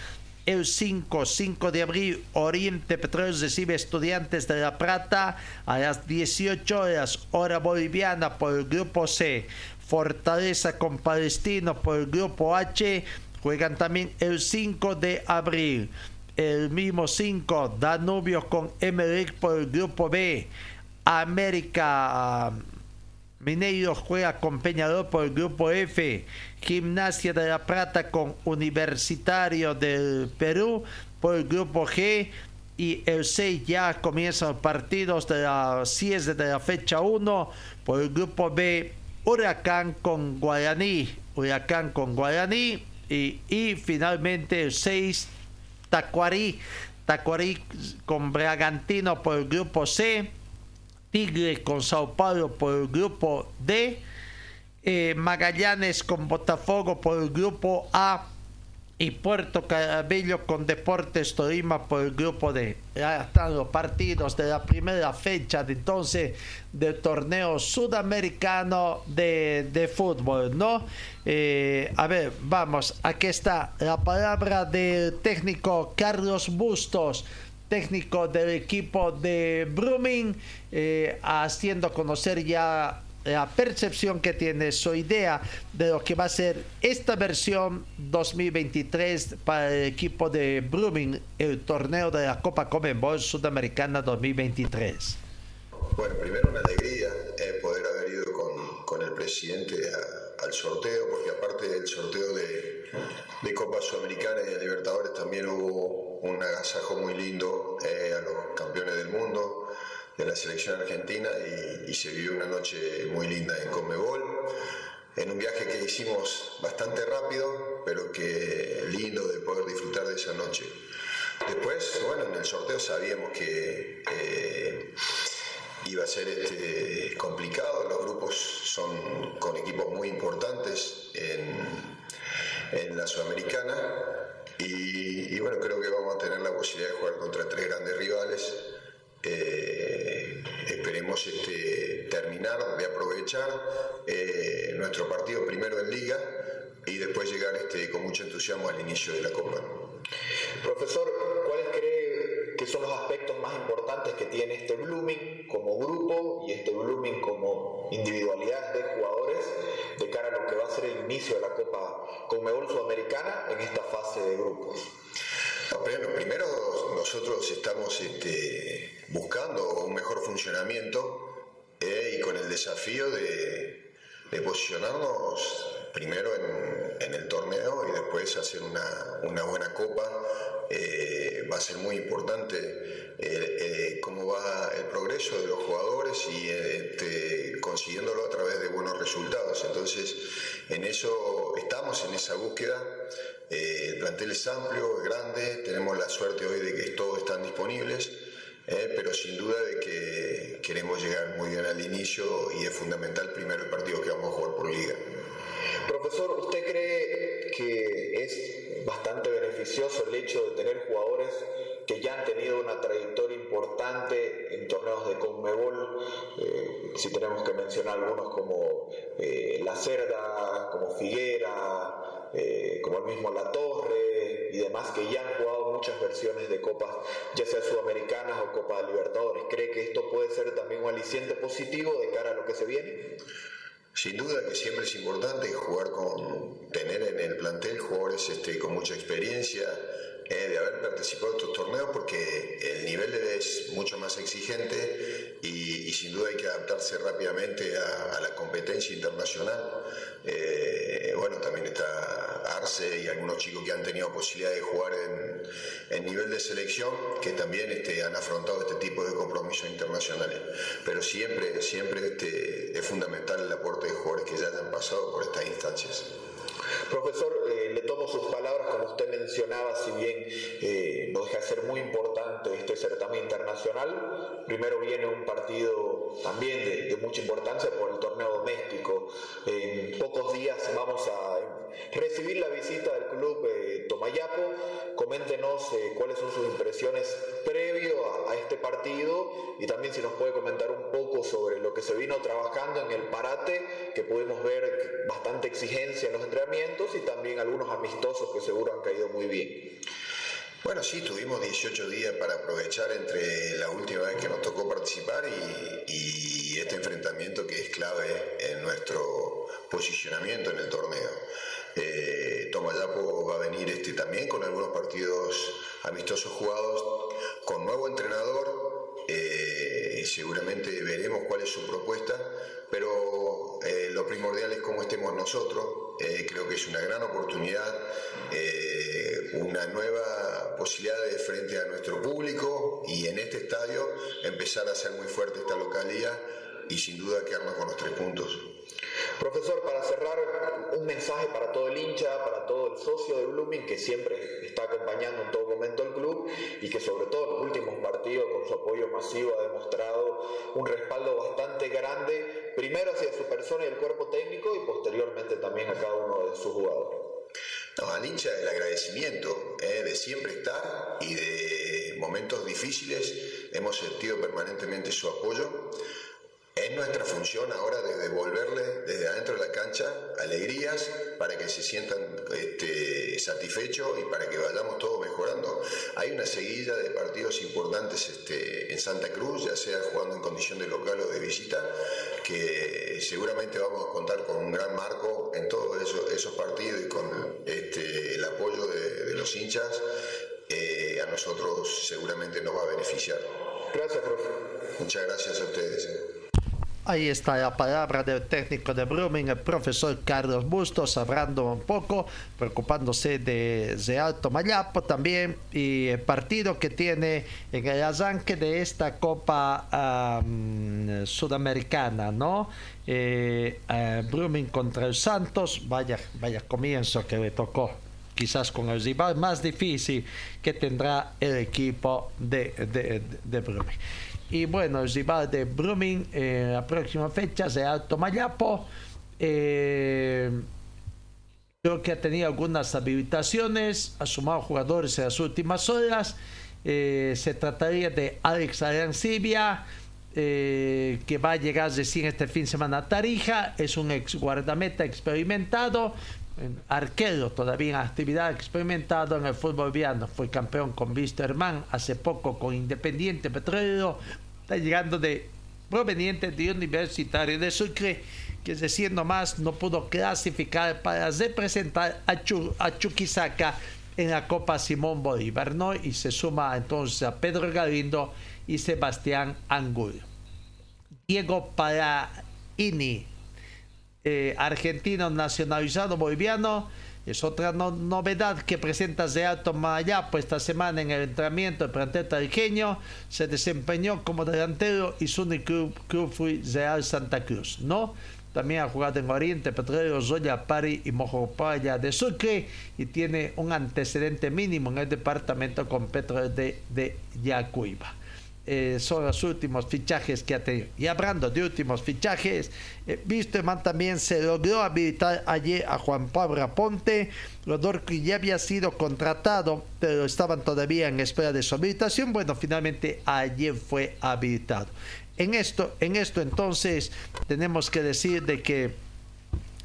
el 5, 5 de abril, Oriente Petróleo recibe Estudiantes de La Plata a las 18 horas, hora boliviana por el grupo C. Fortaleza con Palestino por el grupo H. Juegan también el 5 de abril. El mismo 5, Danubio con Emelec por el grupo B. América Mineiro juega con Peñarol por el grupo F. Gimnasia de la Plata con Universitario del Perú por el grupo G. Y el 6 ya comienzan los partidos de la 10 de la fecha 1 por el grupo B. Huracán con Guaraní. Huracán con Guaraní. Y, y finalmente el 6 Tacuarí. Tacuarí con Bragantino por el grupo C. Tigre con Sao Paulo por el grupo D, eh, Magallanes con Botafogo por el grupo A y Puerto Cabello con Deportes Tolima por el grupo D. Ya están los partidos de la primera fecha de entonces del torneo sudamericano de, fútbol, ¿no? Eh, a ver, vamos, aquí está la palabra del técnico Carlos Bustos técnico del equipo de Brumming, eh, haciendo conocer ya la percepción que tiene, su idea de lo que va a ser esta versión 2023 para el equipo de Brumming, el torneo de la Copa Comenbol Sudamericana 2023. Bueno, primero una alegría eh, poder haber ido con, con el presidente al sorteo, porque aparte del sorteo de, de Copa Sudamericana y de Libertadores también hubo un agasajo muy lindo eh, a los campeones del mundo de la selección argentina y, se vivió una noche muy linda en Conmebol, en un viaje que hicimos bastante rápido, pero que lindo de poder disfrutar de esa noche. Después, bueno, en el sorteo sabíamos que eh, iba a ser este, complicado, los grupos son con equipos muy importantes en en la Sudamericana. Y, bueno, creo que vamos a tener la posibilidad de jugar contra tres grandes rivales. Eh, esperemos este, terminar de aprovechar eh, nuestro partido primero en liga y después llegar este, con mucho entusiasmo al inicio de la Copa. Profesor, ¿cuáles cree que son los aspectos más importantes que tiene este Blooming como grupo y este Blooming como individualidad de jugadores de cara a lo que va a ser el inicio de la Copa Conmebol Sudamericana en esta fase de grupos? Primero nosotros estamos este, buscando un mejor funcionamiento eh, y con el desafío de, de posicionarnos primero en, el torneo y después hacer una, buena copa. Eh, va a ser muy importante eh, eh, cómo va el progreso de los jugadores y este, consiguiéndolo a través de buenos resultados. Entonces, en eso estamos, en esa búsqueda. el plantel es amplio, es grande, tenemos la suerte hoy de que todos están disponibles. Pero sin duda de que queremos llegar muy bien al inicio y es fundamental primero el partido que vamos a jugar por liga. Profesor, ¿usted cree que es bastante beneficioso el hecho de tener jugadores que ya han tenido una trayectoria importante en torneos de Conmebol? Eh, si tenemos que mencionar algunos como eh, La Cerda, como Figuera, eh, como el mismo La Torre y demás que ya han jugado muchas versiones de copas, ya sea sudamericanas o Copa de Libertadores. ¿Cree que esto puede ser también un aliciente positivo de cara a lo que se viene? Sin duda que siempre es importante jugar con, tener en el plantel jugadores este, con mucha experiencia, eh, de haber participado en estos torneos porque el nivel es mucho más exigente y, sin duda hay que adaptarse rápidamente a, la competencia internacional. Eh, bueno, también está Arce y algunos chicos que han tenido posibilidad de jugar en, en nivel de selección que también este, han afrontado este tipo de compromisos internacionales. Pero siempre, siempre este, es fundamental el aporte de jugadores que ya hayan pasado por estas instancias. Profesor, eh, sus palabras, como usted mencionaba, si bien eh, no deja de ser muy importante este certamen internacional, primero viene un partido también de, mucha importancia por el torneo doméstico. En pocos días vamos a recibir la visita del club eh, Tomayapo. Coméntenos cuáles son sus impresiones previo a, este partido y también si nos puede comentar un poco sobre lo que se vino trabajando en el parate, que pudimos ver bastante exigencia en los entrenamientos y también algunos amistosos que seguro han caído muy bien. Bueno, sí, tuvimos 18 días para aprovechar entre la última vez que nos tocó participar y, y este enfrentamiento que es clave en nuestro posicionamiento en el torneo. Eh, Tomayapo va a venir este, también con algunos partidos amistosos jugados, con nuevo entrenador, eh, seguramente veremos cuál es su propuesta, pero eh, lo primordial es cómo estemos nosotros, eh, creo que es una gran oportunidad, una nueva posibilidad de frente a nuestro público y en este estadio empezar a ser muy fuerte esta localidad y sin duda quedarnos con los tres puntos. Profesor, para cerrar, un mensaje para todo el hincha, para todo el socio de Blooming que siempre está acompañando en todo momento al club y que sobre todo en los últimos partidos con su apoyo masivo ha demostrado un respaldo bastante grande, primero hacia su persona y el cuerpo técnico y posteriormente también a cada uno de sus jugadores. No, al hincha el agradecimiento eh, de siempre estar y de momentos difíciles hemos sentido permanentemente su apoyo. Es nuestra función ahora de devolverle desde adentro de la cancha alegrías para que se sientan este, satisfechos y para que vayamos todos mejorando. Hay una seguida de partidos importantes este, en Santa Cruz, ya sea jugando en condición de local o de visita, que seguramente vamos a contar con un gran marco en todos esos, esos partidos y con este, el apoyo de, de los hinchas. Eh, a nosotros seguramente nos va a beneficiar. Gracias, profe. Muchas gracias a ustedes. Ahí está la palabra del técnico de Brumming, el profesor Carlos Bustos, hablando un poco, preocupándose de, de Alto Mayapo también, y el partido que tiene en el arranque de esta Copa am, Sudamericana, ¿no? Eh, contra el Santos, vaya, vaya comienzo que le tocó quizás con el rival más difícil que tendrá el equipo de, de. Y bueno, el rival de Brumming en la próxima fecha será Alto Mayapo. Eh, creo que ha tenido algunas habilitaciones, ha sumado jugadores en las últimas horas. Eh, se trataría de Alex Arancibia, eh, que va a llegar recién este fin de semana a Tarija. Es un ex guardameta experimentado, arquero todavía en actividad experimentado en el fútbol boliviano. Fue campeón con Wisterman hace poco con Independiente Petrolero. Está llegando de proveniente de Universitario de Sucre, que es decir, nomás no pudo clasificar para representar a, Chu, a Chuquisaca en la Copa Simón Bolívar, ¿no? Y se suma entonces a Pedro Galindo y Sebastián Angulo. Diego Paraini, eh, argentino nacionalizado boliviano. Es otra no- novedad que presenta Alto Mayapo esta semana en el entrenamiento del plantel tarijeño. Se desempeñó como delantero y su único club, fue Real Santa Cruz, ¿no? También ha jugado en Oriente, Petrolero, Zoya, Pari y Mojopaya de Sucre y tiene un antecedente mínimo en el departamento con Petro de Yacuiba eh, son los últimos fichajes que ha tenido. Y hablando de últimos fichajes, eh, Wisterman también se logró habilitar ayer a Juan Pablo Aponte, jugador que ya había sido contratado, pero estaban todavía en espera de su habilitación. Bueno, finalmente ayer fue habilitado. En esto, en esto entonces tenemos que decir de que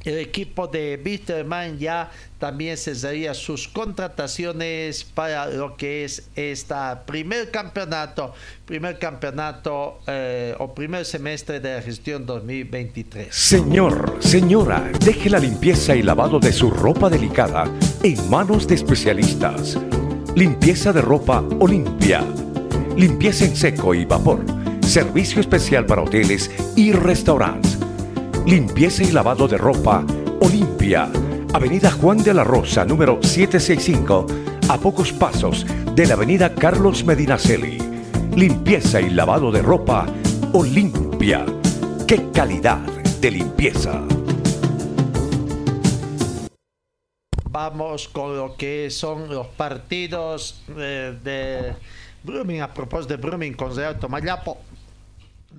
el equipo de Bitterman ya también cesaría sus contrataciones para lo que es esta primer campeonato, primer campeonato eh, o primer semestre de la gestión 2023. Señor, señora, deje la limpieza y lavado de su ropa delicada en manos de especialistas. Limpieza de ropa Olimpia. Limpieza en seco y vapor. Servicio especial para hoteles y restaurantes. Limpieza y lavado de ropa Olimpia. Avenida Juan de la Rosa, número 765, a pocos pasos de la Avenida Carlos Medinaceli. Limpieza y lavado de ropa Olimpia. ¡Qué calidad de limpieza! Vamos con lo que son los partidos eh, de Brumming, a propósito de Brumming con Real.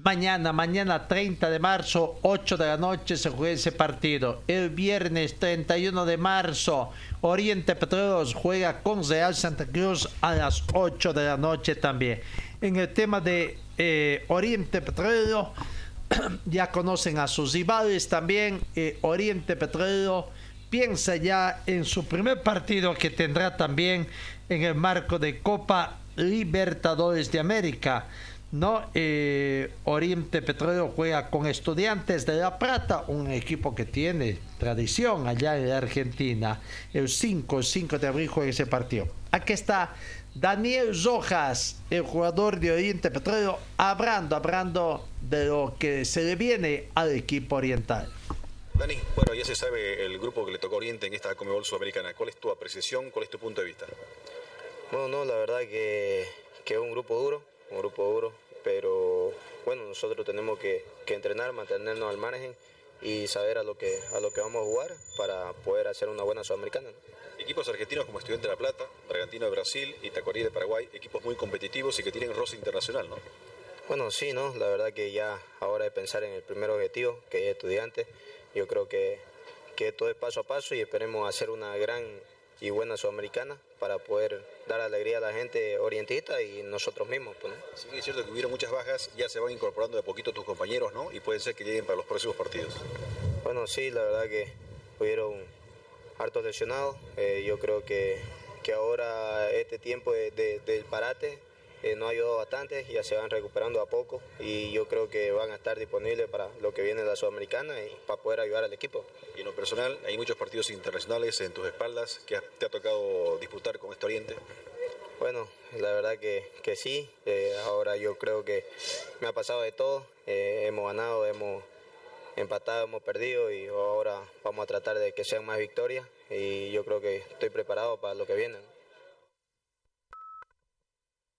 Mañana, mañana 30 de marzo, 8 de la noche se juega ese partido. El viernes 31 de marzo, Oriente Petroleros juega con Real Santa Cruz a las 8 de la noche también. En el tema de eh, Oriente Petrolero, ya conocen a sus rivales también. eh, Oriente Petrolero piensa ya en su primer partido que tendrá también en el marco de Copa Libertadores de América. ¿No? Eh, Oriente Petróleo juega con Estudiantes de La Plata, un equipo que tiene tradición allá en Argentina. El 5, el 5 de abril juega ese partido. Aquí está Daniel Rojas, el jugador de Oriente Petróleo, hablando, hablando de lo que se le viene al equipo oriental. Dani, bueno, ya se sabe el grupo que le tocó Oriente en esta Comebol Sudamericana. ¿Cuál es tu apreciación? ¿Cuál es tu punto de vista? Bueno, no, la verdad que, que es un grupo duro, un grupo duro, pero bueno, nosotros tenemos que, que, entrenar, mantenernos al margen y saber a lo, que, a lo que vamos a jugar para poder hacer una buena Sudamericana. Equipos argentinos como Estudiante de La Plata, Bragantino de Brasil y Tacuarí de Paraguay, equipos muy competitivos y que tienen roce internacional, ¿no? Bueno, sí, ¿no? La verdad que ya ahora de pensar en el primer objetivo, que es estudiante, yo creo que, que todo es paso a paso y esperemos hacer una gran y buena sudamericana para poder dar alegría a la gente orientista y nosotros mismos. Pues, ¿no? Sí, es cierto que hubieron muchas bajas, ya se van incorporando de poquito tus compañeros, ¿no? Y pueden ser que lleguen para los próximos partidos. Bueno, sí, la verdad que hubieron hartos lesionados. Eh, yo creo que, que ahora este tiempo de, de, del parate eh, nos ha ayudado bastante, ya se van recuperando a poco y yo creo que van a estar disponibles para lo que viene de la Sudamericana y para poder ayudar al equipo. Y en lo personal, hay muchos partidos internacionales en tus espaldas que te ha tocado disputar con este Oriente. Bueno, la verdad que, que sí, eh, ahora yo creo que me ha pasado de todo, eh, hemos ganado, hemos empatado, hemos perdido y ahora vamos a tratar de que sean más victorias y yo creo que estoy preparado para lo que viene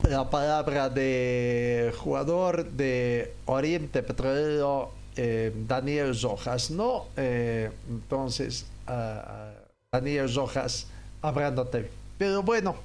la palabra de jugador de Oriente Petrolero, eh, Daniel Rojas, ¿no? Eh, entonces, uh, Daniel Rojas hablándote. Pero bueno,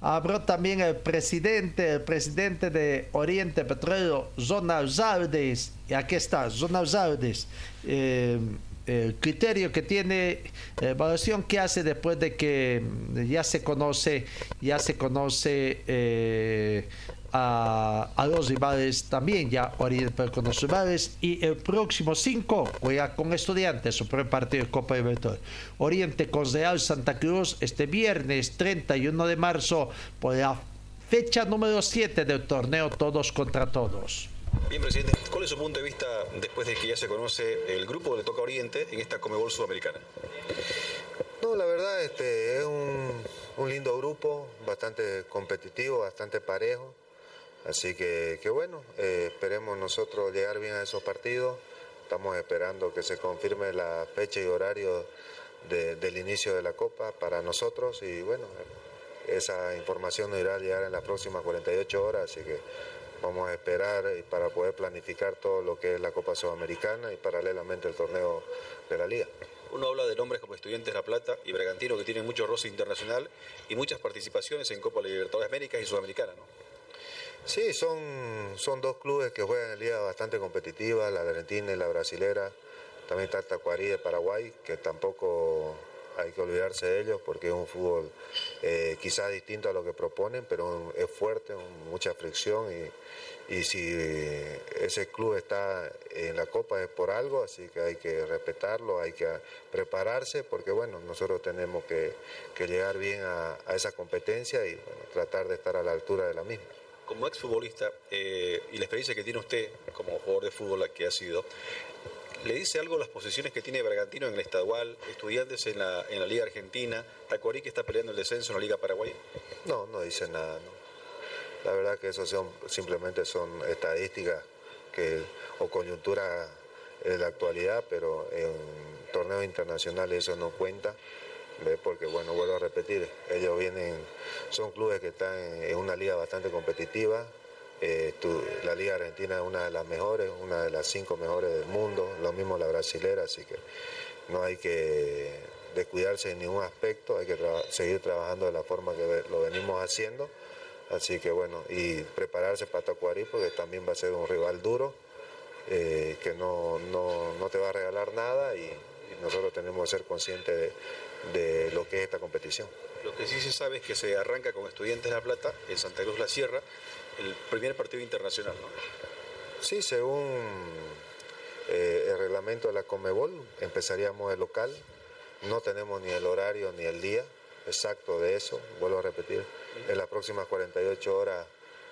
habló también el presidente, el presidente de Oriente Petrolero, Ronald Zaldes, y aquí está, Ronald Zaldes. Eh, el criterio que tiene, la evaluación que hace después de que ya se conoce, ya se conoce eh, a, a, los rivales también, ya Oriente con los rivales, y el próximo 5 juega con estudiantes, su primer partido de Copa Libertadores. Oriente con Real Santa Cruz este viernes 31 de marzo por la fecha número 7 del torneo Todos contra Todos. Bien, presidente, ¿cuál es su punto de vista después de que ya se conoce el grupo que le toca Oriente en esta Comebol Sudamericana? No, la verdad este, es un, lindo grupo, bastante competitivo, bastante parejo. Así que, que bueno, eh, esperemos nosotros llegar bien a esos partidos. Estamos esperando que se confirme la fecha y horario de, del inicio de la Copa para nosotros y bueno, esa información nos irá a llegar en las próximas 48 horas, así que Vamos a esperar para poder planificar todo lo que es la Copa Sudamericana y paralelamente el torneo de la Liga. Uno habla de nombres como Estudiantes La Plata y Bragantino que tienen mucho roce internacional y muchas participaciones en Copa Libertadores Américas y Sudamericana, ¿no? Sí, son, son dos clubes que juegan en liga bastante competitiva, la argentina y la brasilera. También está Tacuarí de Paraguay, que tampoco hay que olvidarse de ellos porque es un fútbol eh, quizás distinto a lo que proponen, pero es fuerte, mucha fricción y, si ese club está en la Copa es por algo, así que hay que respetarlo, hay que prepararse porque bueno, nosotros tenemos que, llegar bien a, a, esa competencia y bueno, tratar de estar a la altura de la misma. Como exfutbolista eh, y la experiencia que tiene usted como jugador de fútbol que ha sido, ¿Le dice algo las posiciones que tiene Bragantino en el estadual, estudiantes en la, en la Liga Argentina, Tacuarí que está peleando el descenso en la Liga Paraguay? No, no dice nada. No. La verdad que eso son, simplemente son estadísticas que, o coyuntura de la actualidad, pero en torneos internacionales eso no cuenta. porque bueno, vuelvo a repetir, ellos vienen, son clubes que están en una liga bastante competitiva, eh, la Liga Argentina es una de las mejores, una de las cinco mejores del mundo, lo mismo la brasilera, así que no hay que descuidarse en ningún aspecto, hay que seguir trabajando de la forma que lo venimos haciendo. Así que bueno, y prepararse para Tacuarí porque también va a ser un rival duro, eh, que no, no, no, te va a regalar nada y, nosotros tenemos que ser conscientes de lo que es esta competición. Lo que sí se sabe es que se arranca con Estudiantes de La Plata en Santa Cruz La Sierra, el primer partido internacional, ¿no? Sí, según eh, el reglamento de la Comebol, empezaríamos el local, no tenemos ni el horario ni el día exacto de eso, vuelvo a repetir, en las próximas 48 horas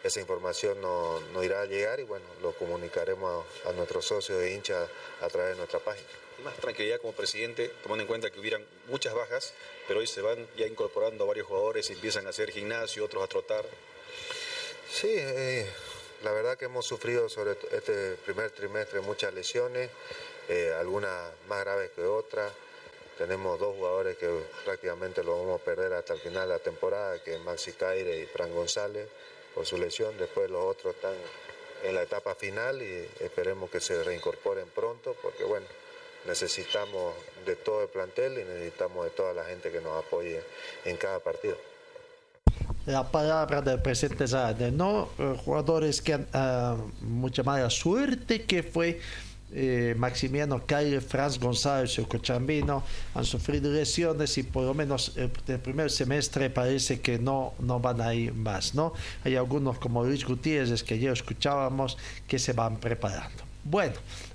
esa información no, no irá a llegar y bueno, lo comunicaremos a, a nuestros socios e hinchas a través de nuestra página. Y más tranquilidad como presidente, tomando en cuenta que hubieran muchas bajas, pero hoy se van ya incorporando varios jugadores, empiezan a hacer gimnasio, otros a trotar. Sí, eh, la verdad que hemos sufrido sobre este primer trimestre muchas lesiones, eh, algunas más graves que otras. Tenemos dos jugadores que prácticamente los vamos a perder hasta el final de la temporada, que es Maxi Caire y Fran González por su lesión. Después los otros están en la etapa final y esperemos que se reincorporen pronto, porque bueno, necesitamos de todo el plantel y necesitamos de toda la gente que nos apoye en cada partido. La palabra del presidente Zárate, ¿no? Eh, jugadores que han ah, mucha mala suerte, que fue eh, Maximiano Calle, Franz González y Cochambino, han sufrido lesiones y por lo menos eh, el primer semestre parece que no, no van a ir más, ¿no? Hay algunos como Luis Gutiérrez que ya escuchábamos que se van preparando. Bueno,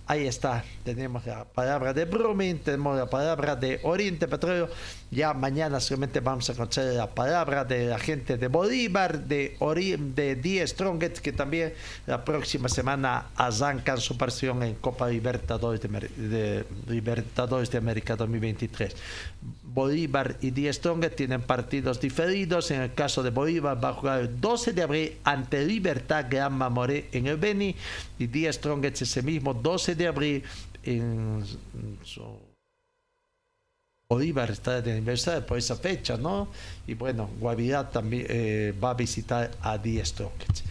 ahí está, tenemos la palabra de Brumming, tenemos la palabra de Oriente Petróleo, ya mañana solamente vamos a conocer la palabra de la gente de Bolívar, de, Ori de Die Strongest, que también la próxima semana arrancan su participación en Copa Libertadores de Libertadores de América 2023. Bolívar y Die Strongest tienen partidos diferidos. En el caso de Bolívar va a jugar el 12 de abril ante Libertad Gran Mamoré en el Beni y Die Strongest ese mismo 12 de abril en Bolívar está de aniversario por esa fecha, ¿no? Y bueno, Guavirá también eh, va a visitar a Die Strongest.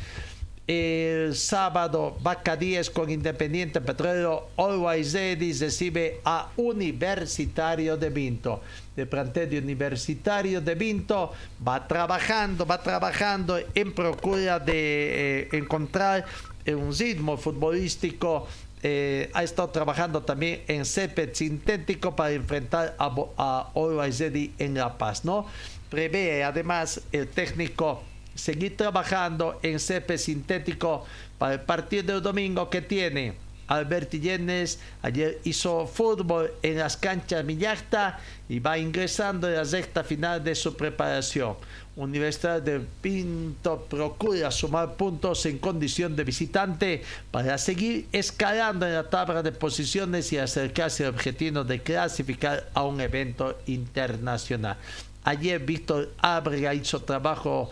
El sábado, Vaca 10 con Independiente Petrolero, Always Ready recibe a Universitario de Vinto. El plantel de Universitario de Vinto va trabajando, va trabajando en procura de eh, encontrar un ritmo futbolístico eh, ha estado trabajando también en césped sintético para enfrentar a, a Always en La Paz, ¿no? Prevé además el técnico seguir trabajando en césped sintético para el partido del domingo que tiene Alberti Llenes ayer hizo fútbol en las canchas Millacta y va ingresando en la recta final de su preparación. Universidad de Pinto procura sumar puntos en condición de visitante para seguir escalando en la tabla de posiciones y acercarse al objetivo de clasificar a un evento internacional. Ayer Víctor Ábrega hizo trabajo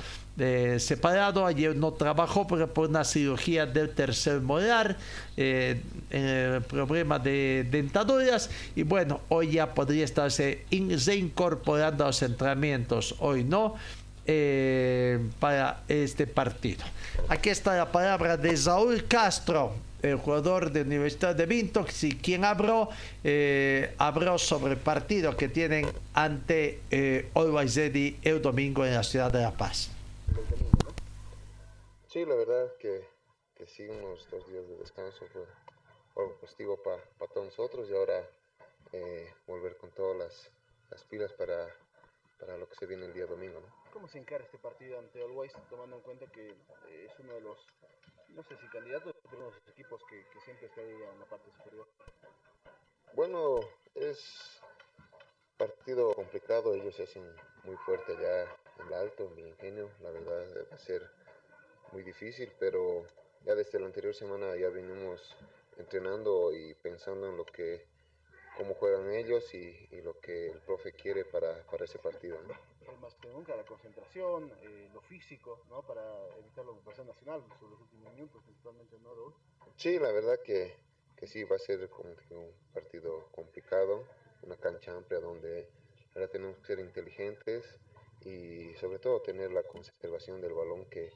separado. Ayer no trabajó porque por una cirugía del tercer molar, eh, eh, problema de dentaduras. Y bueno, hoy ya podría estarse in- reincorporando a los entrenamientos. Hoy no. eh, para este partido. Aquí está la palabra de Saúl Castro, el jugador de Universidad de Vinto, si quien habló, eh, habló sobre el partido que tienen ante eh, Always Ready el domingo en la ciudad de La Paz. Sí, la verdad que, que sí, unos dos días de descanso fue algo positivo para todos nosotros y ahora eh, volver con todas las, las pilas para, para lo que se viene el día domingo. ¿no? ¿Cómo se encara este partido ante Always, tomando en cuenta que eh, es uno de los, no sé si candidatos, pero uno de los equipos que, que siempre está ahí en la parte superior? Bueno, es partido complicado, ellos se hacen muy fuerte allá en el alto, en mi ingenio, la verdad va a ser muy difícil, pero ya desde la anterior semana ya venimos entrenando y pensando en lo que, cómo juegan ellos y, y lo que el profe quiere para, para ese partido. ¿no? Más que nunca la concentración, eh, lo físico, ¿no? Para evitar la ocupación nacional sobre los últimos minutos, principalmente, ¿no, Raúl? Sí, la verdad que, que sí, va a ser como que un partido complicado, una cancha amplia donde ahora tenemos que ser inteligentes y sobre todo tener la conservación del balón que,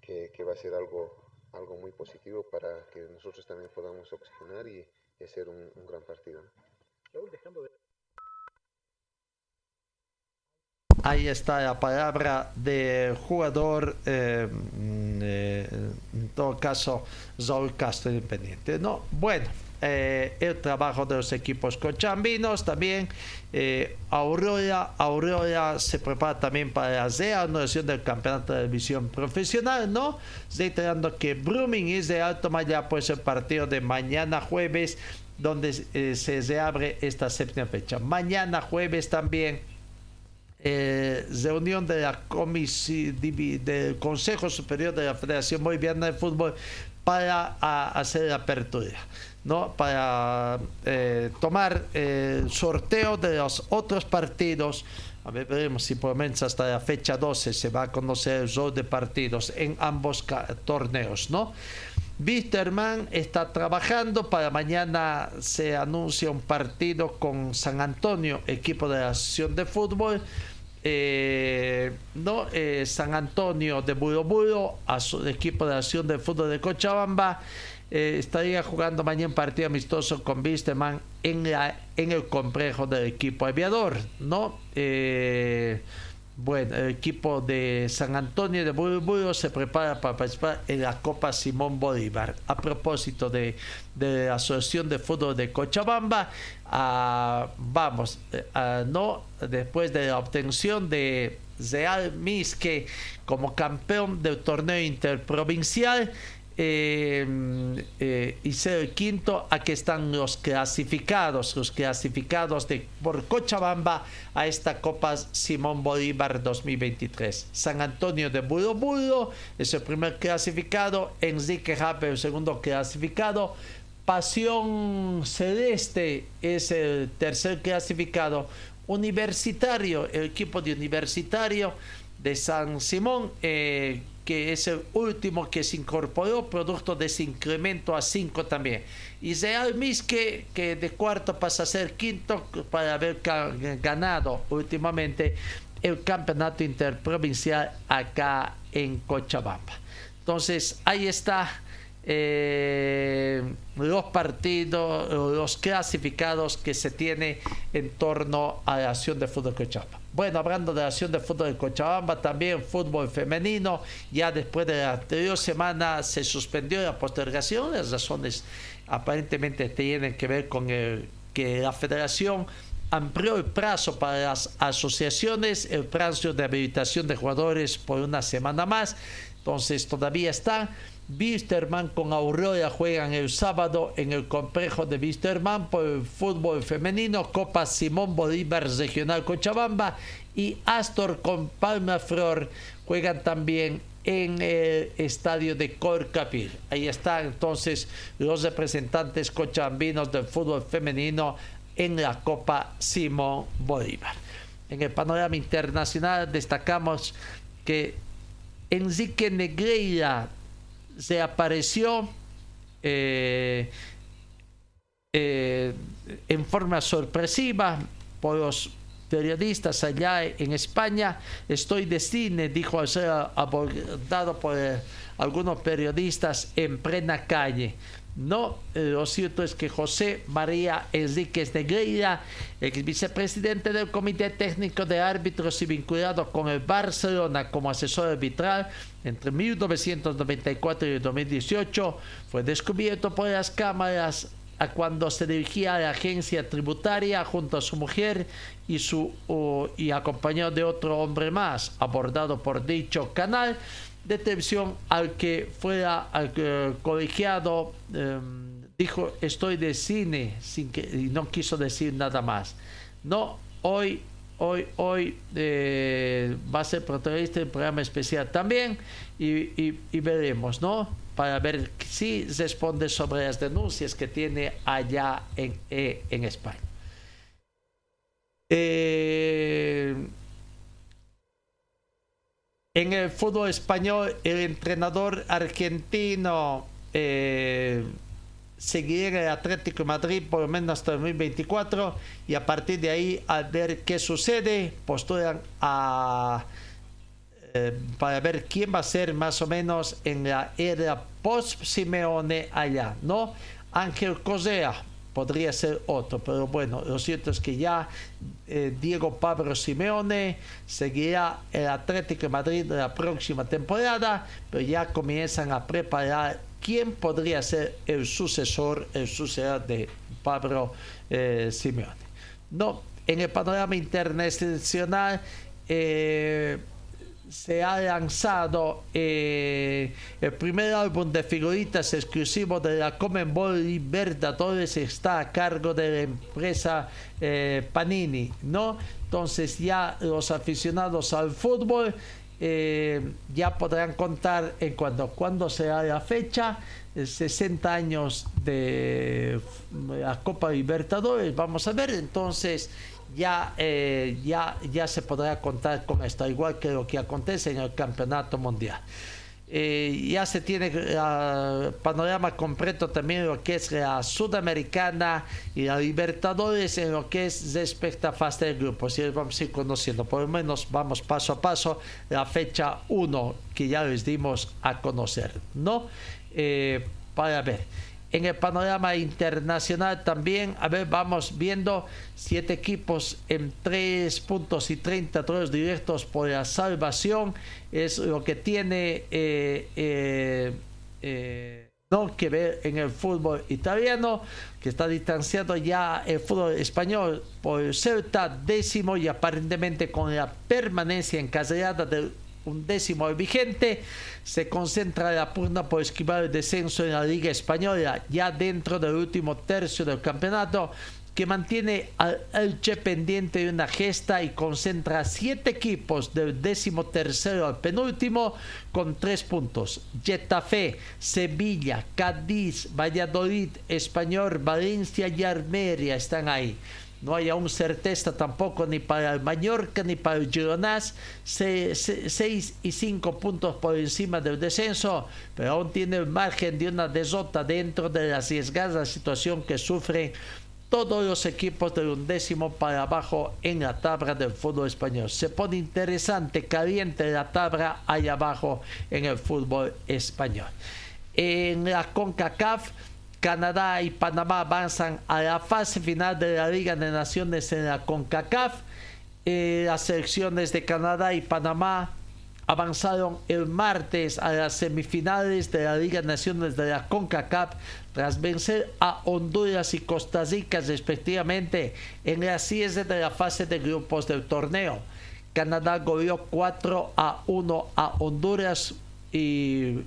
que, que va a ser algo, algo muy positivo para que nosotros también podamos oxigenar y, y hacer un, un gran partido. ¿no? Ahí está la palabra del jugador, eh, mm, eh, en todo caso, Saúl Castro Independiente. No, bueno, eh, el trabajo de los equipos cochambinos también. Eh, Aurora, Aurora se prepara también para la reanudación del campeonato de división profesional, ¿no? Reiterando que Brumming y de Alto Maya, pues el partido de mañana jueves, donde eh, se reabre esta séptima fecha. Mañana jueves también eh, reunión de la comisi- divi- del Consejo Superior de la Federación Boliviana de Fútbol para hacer la apertura, ¿no? Para eh, tomar eh, el sorteo de los otros partidos. A ver, veremos si por hasta la fecha 12 se va a conocer el rol de partidos en ambos torneos, ¿no? Wisterman está trabajando para mañana se anuncia un partido con San Antonio, equipo de la Asociación de Fútbol. Eh, no San Antonio de Buro Buro, a su equipo de la Asociación de Fútbol de Cochabamba. Eh, estaría jugando mañana un partido amistoso con Wisterman en, el complejo del equipo aviador, ¿no? Eh, bueno, el equipo de San Antonio de Buruburo se prepara para participar en la Copa Simón Bolívar. A propósito de, de la Asociación de Fútbol de Cochabamba, ah, vamos, eh, ah, no, después de la obtención de Real Misque como campeón del torneo interprovincial, eh, eh, y ser el quinto, aquí están los clasificados, los clasificados de, por Cochabamba a esta Copa Simón Bolívar 2023. San Antonio de Buro Buro es el primer clasificado, Enrique Jape el segundo clasificado, Pasión Celeste es el tercer clasificado, Universitario, el equipo de Universitario de San Simón, eh, que es el último que se incorporó, producto de ese incremento a 5 también. Y Real Misque, que de cuarto pasa a ser quinto para haber ganado últimamente el campeonato interprovincial acá en Cochabamba. Entonces, ahí está eh, los partidos, los clasificados que se tiene en torno a la acción de fútbol Cochabamba. Bueno, hablando de la acción de fútbol de Cochabamba, también fútbol femenino, ya después de la anterior semana se suspendió la postergación, las razones aparentemente tienen que ver con el, que la federación amplió el plazo para las asociaciones, el plazo de habilitación de jugadores por una semana más, entonces todavía está. Wisterman con Aurora juegan el sábado en el complejo de Wisterman por el fútbol femenino, Copa Simón Bolívar Regional Cochabamba y Astor con Palma Flor juegan también en el estadio de Corcapil. Ahí están entonces los representantes cochabambinos del fútbol femenino en la Copa Simón Bolívar. En el panorama internacional destacamos que Enrique Negreira se apareció eh, eh, en forma sorpresiva por los periodistas allá en España. Estoy de cine, dijo al ser abordado por eh, algunos periodistas en plena calle. No, lo cierto es que José María Enríquez Negreira, ex vicepresidente del Comité Técnico de Árbitros y vinculado con el Barcelona como asesor arbitral entre 1994 y 2018, fue descubierto por las cámaras a cuando se dirigía a la agencia tributaria junto a su mujer y, su, y acompañado de otro hombre más, abordado por dicho canal de televisión al que fuera al que, colegiado eh, dijo estoy de cine sin que y no quiso decir nada más. No hoy hoy hoy eh, va a ser protagonista del programa especial también y, y, veremos no para ver si responde sobre las denuncias que tiene allá en, eh, en España. Eh, en el fútbol español, el entrenador argentino seguirá en el Atlético de Madrid por lo menos hasta 2024 y a partir de ahí, a ver qué sucede, postulan a, eh, para ver quién va a ser más o menos en la era post-Simeone allá, ¿no? Ángel Cosea podría ser otro, pero bueno, lo cierto es que ya eh, Diego Pablo Simeone seguirá el Atlético de Madrid la próxima temporada, pero ya comienzan a preparar quién podría ser el sucesor, el sucesor de Pablo eh, Simeone. No, en el panorama internacional, eh, se ha lanzado eh, el primer álbum de figuritas exclusivo de la Comenbol Libertadores está a cargo de la empresa eh, Panini, ¿no? Entonces ya los aficionados al fútbol eh, ya podrán contar en cuando, cuándo será la fecha, 60 años de la Copa Libertadores, vamos a ver, entonces ya, eh, ya, ya se podrá contar con esto, igual que lo que acontece en el Campeonato Mundial. Eh, ya se tiene el panorama completo también lo que es la Sudamericana y la Libertadores en lo que es respecto a fase de grupos. Y vamos a ir conociendo, por lo menos vamos paso a paso, la fecha 1 que ya les dimos a conocer, ¿no? Eh, para ver. En el panorama internacional también, a ver, vamos viendo siete equipos en tres puntos y 30 todos directos por la salvación. Es lo que tiene eh, eh, eh, no que ver en el fútbol italiano, que está distanciando ya el fútbol español por Celta décimo y aparentemente con la permanencia encasillada del un décimo vigente, se concentra la pugna por esquivar el descenso en la Liga Española, ya dentro del último tercio del campeonato, que mantiene al Elche pendiente de una gesta y concentra siete equipos del décimo tercero al penúltimo con tres puntos. Getafe, Sevilla, Cádiz, Valladolid, Español, Valencia y Armeria están ahí no hay aún certeza tampoco ni para el Mallorca ni para el Gironás, 6 y 5 puntos por encima del descenso, pero aún tiene el margen de una desota dentro de la arriesgada situación que sufren todos los equipos del undécimo para abajo en la tabla del fútbol español. Se pone interesante, caliente la tabla allá abajo en el fútbol español. En la CONCACAF, Canadá y Panamá avanzan a la fase final de la Liga de Naciones en la CONCACAF. Eh, las selecciones de Canadá y Panamá avanzaron el martes a las semifinales de la Liga de Naciones de la CONCACAF tras vencer a Honduras y Costa Rica respectivamente en las 7 de la fase de grupos del torneo. Canadá goleó 4 a 1 a Honduras y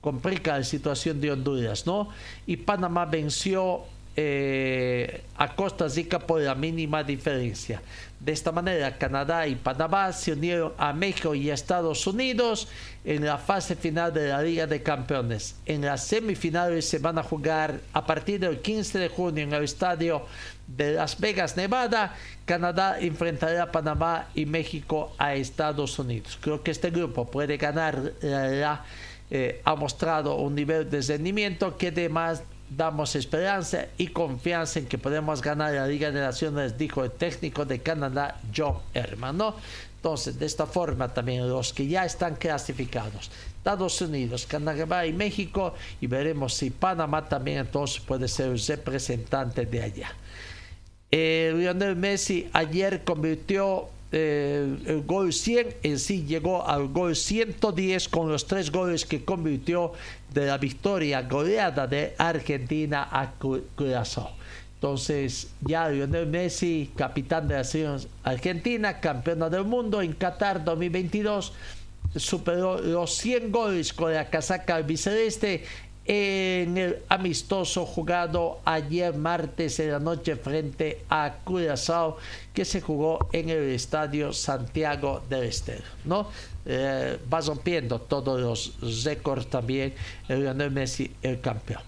complica la situación de Honduras, ¿no? Y Panamá venció eh, a Costa Rica por la mínima diferencia. De esta manera, Canadá y Panamá se unieron a México y Estados Unidos en la fase final de la Liga de Campeones. En las semifinales se van a jugar a partir del 15 de junio en el estadio de Las Vegas, Nevada. Canadá enfrentará a Panamá y México a Estados Unidos. Creo que este grupo puede ganar. Eh, ha mostrado un nivel de rendimiento que además damos esperanza y confianza en que podemos ganar la Liga de Naciones, dijo el técnico de Canadá, John Hermano. Entonces, de esta forma también los que ya están clasificados, Estados Unidos, Canadá y México, y veremos si Panamá también entonces puede ser representante de allá. Eh, Lionel Messi ayer convirtió eh, el gol 100 en sí llegó al gol 110 con los tres goles que convirtió de la victoria goleada de Argentina a Curazao. Entonces ya Lionel Messi, capitán de la selección argentina, campeona del mundo en Qatar 2022, superó los 100 goles con la casaca albiceleste en el amistoso jugado ayer martes en la noche frente a Curazao que se jugó en el estadio Santiago del Estero, ¿no? Eh, va rompiendo todos los récords también el Lionel Messi, el campeón.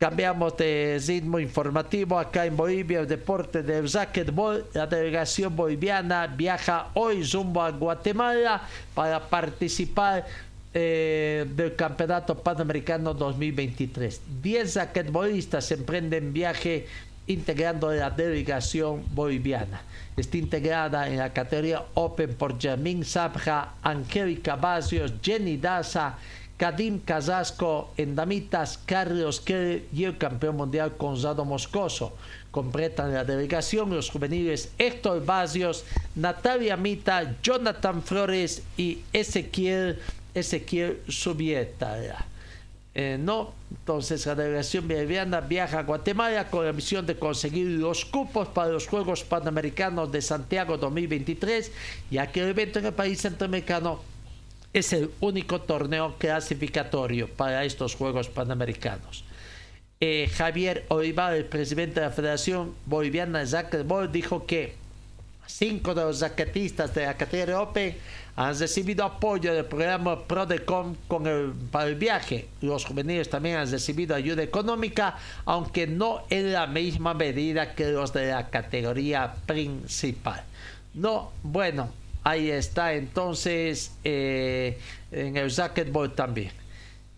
Cambiamos de ritmo informativo acá en Bolivia, el deporte del racquetball. La delegación boliviana viaja hoy rumbo a Guatemala para participar eh, del Campeonato Panamericano 2023. 10 raquetbolistas emprenden viaje integrando la delegación boliviana. Está integrada en la categoría Open por Jermín Sabja, Angélica Barrios, Jenny Daza, Kadim Casasco, en damitas Carlos Kelly y el campeón mundial Gonzalo Moscoso. Completan la delegación los juveniles Héctor Barrios, Natalia Mita, Jonathan Flores y Ezequiel Ezequiel Subieta. Eh, no, Entonces la delegación boliviana viaja a Guatemala con la misión de conseguir los cupos para los Juegos Panamericanos de Santiago 2023, ya que el evento en el país centroamericano es el único torneo clasificatorio para estos Juegos Panamericanos. Eh, Javier Olivar, el presidente de la Federación Boliviana de Racquetball, dijo que cinco de los raquetistas de la categoría Open han recibido apoyo del programa Prodecom con el, para el viaje. Los juveniles también han recibido ayuda económica, aunque no en la misma medida que los de la categoría principal. No, bueno, ahí está entonces eh, en el racquetball también.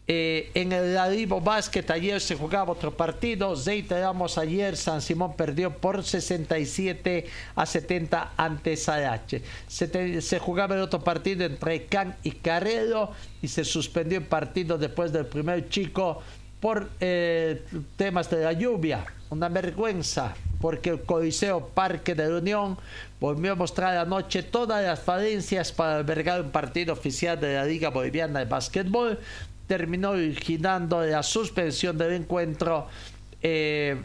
Eh, en el Ladivo Básquet ayer se jugaba otro partido. Reiteramos ayer, San Simón perdió por 67 a 70 ante Sarache. Se, se, jugaba el otro partido entre Can y Carrero y se suspendió el partido después del primer chico por eh, temas de la lluvia. Una vergüenza porque el Coliseo Parque de la Unión volvió a mostrar anoche todas las falencias para albergar un partido oficial de la Liga Boliviana de Básquetbol terminó originando la suspensión del encuentro eh,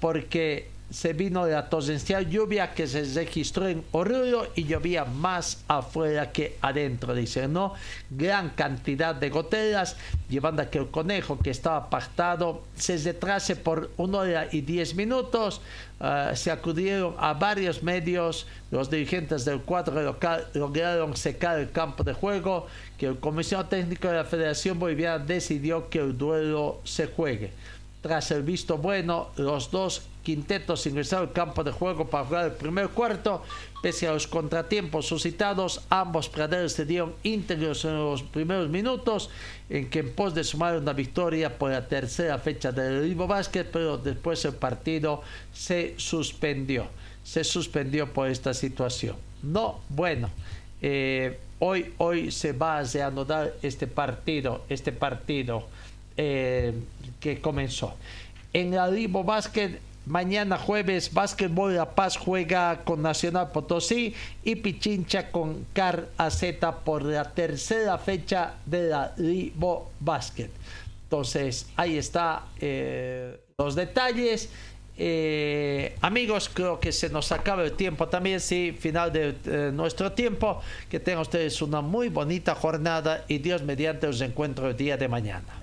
porque se vino la torrencial lluvia que se registró en Oruro y llovía más afuera que adentro, dicen, ¿no? Gran cantidad de goteras, llevando a que el conejo que estaba pactado se retrase por una hora y diez minutos. Uh, se acudieron a varios medios, los dirigentes del cuadro local lograron secar el campo de juego, que el Comisión Técnica de la Federación Boliviana decidió que el duelo se juegue. Tras el visto bueno, los dos quintetos ingresaron al campo de juego para jugar el primer cuarto. Pese a los contratiempos suscitados, ambos praderos se dieron íntegros en los primeros minutos, en que en pos de sumar una victoria por la tercera fecha del Libo Básquet, pero después el partido se suspendió. Se suspendió por esta situación. No, bueno, eh, hoy, hoy se va a reanudar este partido, este partido eh, que comenzó. En el Libo Básquet, mañana jueves, Básquetbol La Paz juega con Nacional Potosí y Pichincha con Car AZ por la tercera fecha de la Libo Básquet. Entonces, ahí está eh, los detalles. Eh, amigos, creo que se nos acaba el tiempo también, sí, final de eh, nuestro tiempo. Que tengan ustedes una muy bonita jornada y Dios mediante os encuentro el día de mañana.